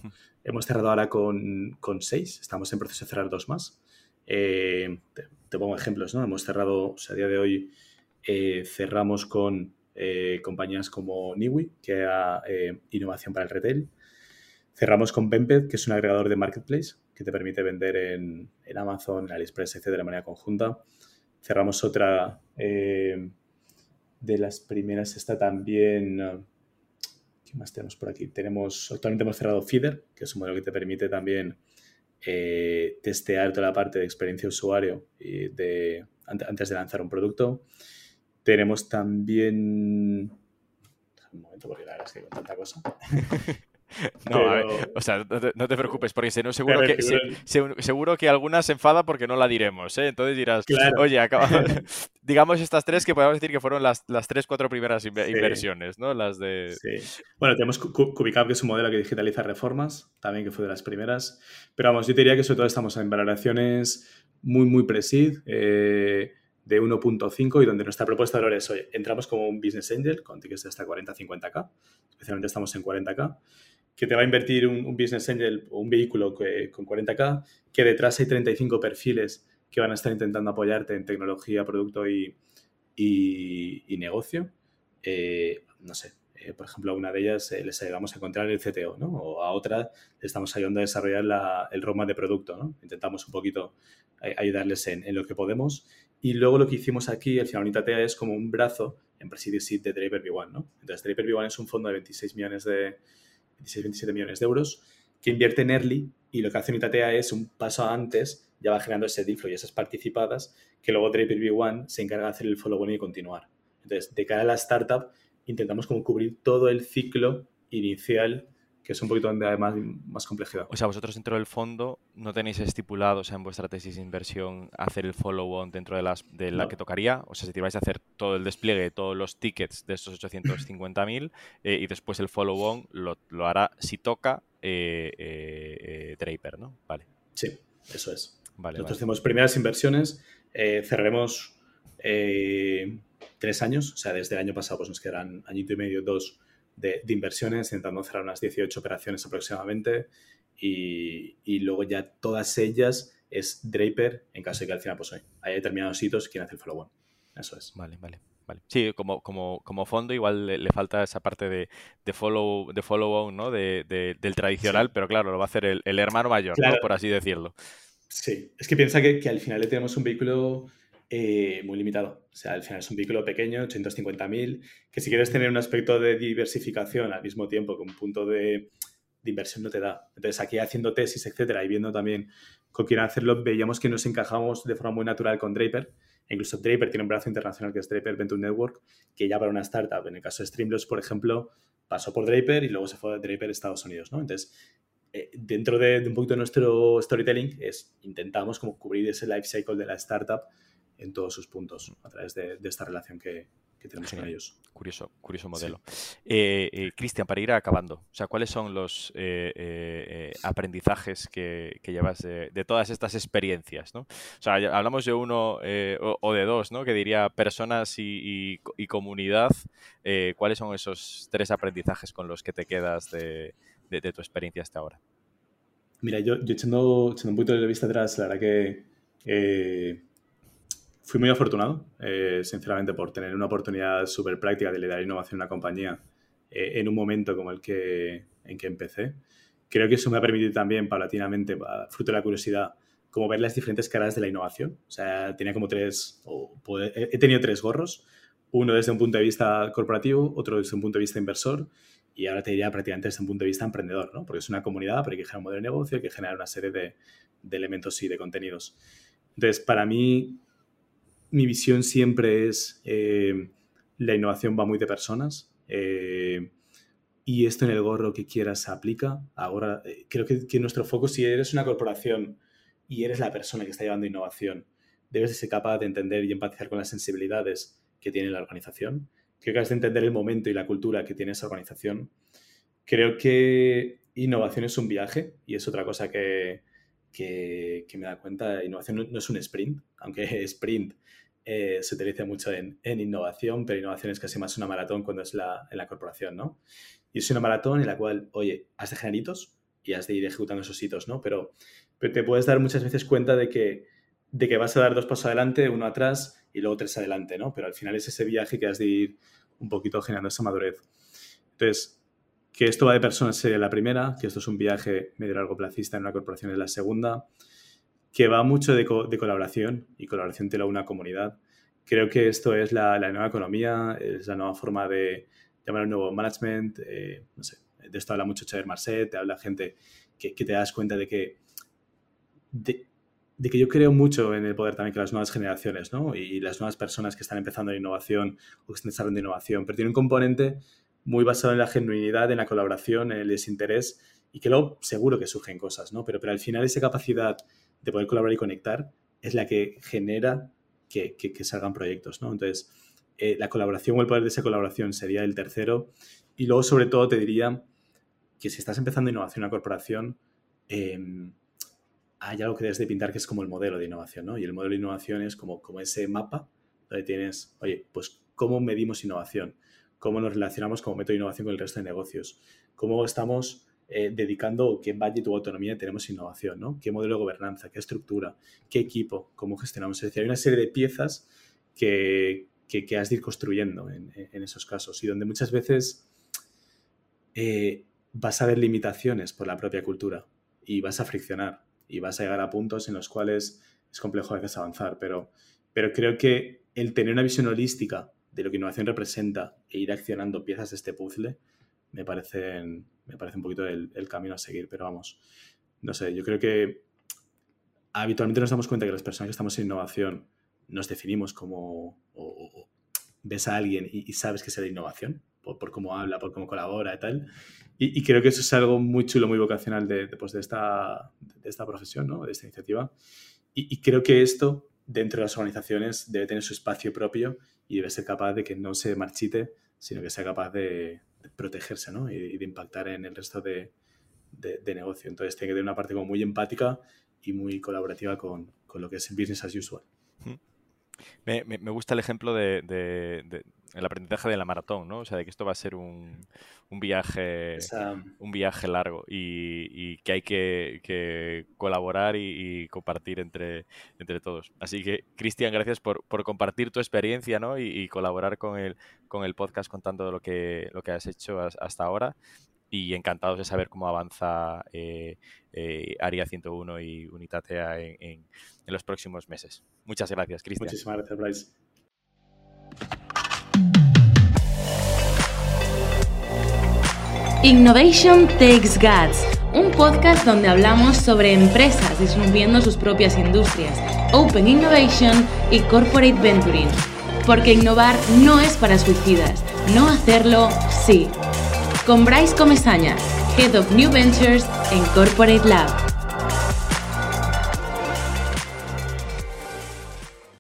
Hemos cerrado ahora con, con, seis, estamos en proceso de cerrar dos más. Eh, te, pongo ejemplos, ¿no? Hemos cerrado, o sea, a día de hoy eh, cerramos con compañías como Niwi, que era innovación para el retail. Cerramos con Bemped, que es un agregador de marketplace que te permite vender en, Amazon, en AliExpress, etc. de manera conjunta. Cerramos otra eh, de las primeras, está también... ¿Qué más tenemos por aquí? Tenemos, actualmente hemos cerrado Feeder, que es un modelo que te permite también testear toda la parte de experiencia de usuario de, antes de lanzar un producto. Tenemos también. Un momento, porque la verdad con tanta cosa. No, o sea, no te, preocupes, porque no, seguro, que, seguro que alguna se enfada porque no la diremos, ¿eh? Entonces dirás, oye, acaba... digamos estas tres que podemos decir que fueron las, las tres, cuatro primeras inversiones, ¿no? Las de... Bueno, tenemos Cubicap, que es un modelo que digitaliza reformas, también que fue de las primeras. Pero vamos, yo diría que sobre todo estamos en valoraciones muy, muy presid. Eh, de 1.5 y donde nuestra propuesta de valor es, oye, entramos como un business angel con tickets de hasta 40-50k, especialmente estamos en 40k, que te va a invertir un, business angel o un vehículo con 40k, que detrás hay 35 perfiles que van a estar intentando apoyarte en tecnología, producto y, y, negocio. Eh, no sé, eh, por ejemplo, a una de ellas eh, les ayudamos a encontrar el CTO, ¿no? O a otra estamos ayudando a desarrollar el roadmap de producto, ¿no? Intentamos un poquito ayudarles en, en, lo que podemos y luego lo que hicimos aquí, el final es como un brazo en Presidio Seed de Draper V1, ¿no? Entonces, Draper V1 es un fondo de 26 millones de... 26, 27 millones de euros que invierte en early y lo que hace Unitatea es un paso antes, ya va generando ese deal y esas participadas que luego Draper V1 se encarga de hacer el follow y continuar. Entonces, de cara a la startup, intentamos como cubrir todo el ciclo inicial que es un poquito donde hay más, más complejidad. O sea, vosotros dentro del fondo no tenéis estipulado, o sea, en vuestra tesis de inversión, hacer el follow-on dentro de, las, de la que tocaría. O sea, si te vais a hacer todo el despliegue, todos los tickets de estos 850.000 eh, y después el follow-on lo, lo, hará, si toca, eh, eh, Draper, ¿no? Vale. Sí, eso es. Vale, Nosotros hacemos primeras inversiones, cerraremos tres años, o sea, desde el año pasado pues nos quedarán añito y medio, dos de, inversiones, intentando cerrar unas 18 operaciones aproximadamente y, luego ya todas ellas es Draper en caso de que al final pues, hay determinados hitos quien hace el follow-on. Eso es. Vale, vale. Vale. Sí, como, como, como fondo igual le, falta esa parte de, de follow de follow on, ¿no? De, del tradicional, pero claro, lo va a hacer el, hermano mayor, por así decirlo. Sí, es que piensa que, que, al final le tenemos un vehículo eh, muy limitado. O sea, al final es un vehículo pequeño, 850.000, que si quieres tener un aspecto de diversificación al mismo tiempo que un punto de, inversión no te da. Entonces, aquí haciendo tesis, etcétera, y viendo también con quién hacerlo, veíamos que nos encajamos de forma muy natural con Draper. incluso Draper tiene un brazo internacional que es Draper Venture Network, que ya para una startup, en el caso de Streamlabs, por ejemplo, pasó por Draper y luego se fue a Draper a Estados Unidos, ¿no? Entonces, eh, dentro de, de, un poquito de nuestro storytelling, es, intentamos como cubrir ese life cycle de la startup en todos sus puntos a través de, esta relación que, tenemos con ellos. Curioso, curioso modelo. Eh, eh, Cristian, para ir acabando, o sea, ¿cuáles son los eh, aprendizajes que, llevas de, todas estas experiencias? ¿no? O sea, hablamos de uno o, de dos, ¿no? Que diría personas y, comunidad. ¿Cuáles son esos tres aprendizajes con los que te quedas de, tu experiencia hasta ahora? Mira, yo, echando, echando, un poquito de vista atrás, la verdad que fui muy afortunado, eh, sinceramente, por tener una oportunidad súper práctica de liderar innovación en una compañía eh, en un momento como el que, en que empecé. Creo que eso me ha permitido también, paulatinamente, fruto de la curiosidad, como ver las diferentes caras de la innovación. O sea, tenía como tres, o he tenido tres gorros, uno desde un punto de vista corporativo, otro desde un punto de vista inversor y ahora te diría prácticamente desde un punto de vista emprendedor, ¿no? Porque es una comunidad, pero hay que generar un modelo de negocio, hay que generar una serie de, de elementos y de contenidos. Entonces, para mí, mi visión siempre es eh, la innovación va muy de personas eh, y esto en el gorro que quieras se aplica. Ahora, eh, creo que, nuestro foco, si eres una corporación y eres la persona que está llevando innovación, debes de ser capaz de entender y empatizar con las sensibilidades que tiene la organización. Creo que has de entender el momento y la cultura que tiene esa organización. Creo que innovación es un viaje y es otra cosa que, que, me da cuenta, innovación no, es un sprint, aunque sprint eh, se utiliza mucho en, innovación, pero innovación es casi más una maratón cuando es la, en la corporación, ¿no? Y es una maratón en la cual, oye, has de generar hitos y has de ir ejecutando esos hitos, ¿no? Pero, pero te puedes dar muchas veces cuenta de que, de que vas a dar dos pasos adelante, uno atrás y luego tres adelante, ¿no? Pero al final es ese viaje que has de ir un poquito generando esa madurez. Entonces, que esto va de personas sería la primera, que esto es un viaje medio largo placista en una corporación es la segunda, que va mucho de, colaboración y colaboración te lo una comunidad. Creo que esto es la, nueva economía, es la nueva forma de llamar un nuevo management, eh, no sé, de esto habla mucho Xavier Marcet, te habla gente que, te das cuenta de que, de, que yo creo mucho en el poder también que las nuevas generaciones ¿no? y las nuevas personas que están empezando en innovación o que están desarrollando innovación, pero tiene un componente muy basado en la genuinidad, en la colaboración, en el desinterés y que luego seguro que surgen cosas, ¿no? Pero, pero al final esa capacidad de poder colaborar y conectar es la que genera que, que, salgan proyectos, ¿no? Entonces, eh, la colaboración o el poder de esa colaboración sería el tercero. Y luego, sobre todo, te diría que si estás empezando innovación en una corporación, em, hay algo que debes de pintar que es como el modelo de innovación, ¿no? Y el modelo de innovación es como, como ese mapa donde tienes, oye, pues, ¿cómo medimos innovación? ¿Cómo nos relacionamos como método de innovación con el resto de negocios? ¿Cómo estamos eh, dedicando qué budget o autonomía tenemos innovación, ¿no? ¿Qué modelo de gobernanza? ¿Qué estructura? ¿Qué equipo? ¿Cómo gestionamos? Es decir, hay una serie de piezas que, que, has de ir construyendo en, esos casos y donde muchas veces eh, vas a ver limitaciones por la propia cultura y vas a friccionar y vas a llegar a puntos en los cuales es complejo a veces avanzar, pero, pero creo que el tener una visión holística de lo que innovación representa e ir accionando piezas de este puzzle me parecen me parece un poquito el, camino a seguir, pero vamos, no sé, yo creo que habitualmente nos damos cuenta que las personas que estamos en innovación nos definimos como, o, ves a alguien y, sabes que es de innovación, por, cómo habla, por cómo colabora y tal. Y, creo que eso es algo muy chulo, muy vocacional de, pues, de, esta, de esta profesión, ¿no? de esta iniciativa. Y, creo que esto, dentro de las organizaciones, debe tener su espacio propio y debe ser capaz de que no se marchite, sino que sea capaz de, protegerse ¿no? y, de impactar en el resto de, de, negocio. Entonces tiene que tener una parte como muy empática y muy colaborativa con, con lo que es business as usual. Me, me, gusta el ejemplo de, de, el aprendizaje de la maratón, ¿no? O sea, de que esto va a ser un, un viaje un viaje largo y, y que hay que, que colaborar y, compartir entre, entre todos. Así que, Cristian, gracias por, por, compartir tu experiencia ¿no? y, colaborar con el, con el podcast contando lo que, lo que has hecho hasta ahora y encantados de saber cómo avanza eh, eh, Aria 101 y Unitatea en, en, en, los próximos meses. Muchas gracias, Cristian. Muchísimas gracias, Bryce. Innovation Takes Guts, un podcast donde hablamos sobre empresas disminuyendo sus propias industrias, Open Innovation y Corporate Venturing. Porque innovar no es para suicidas, no hacerlo sí con Bryce Comesaña, Head of New Ventures en Corporate Lab.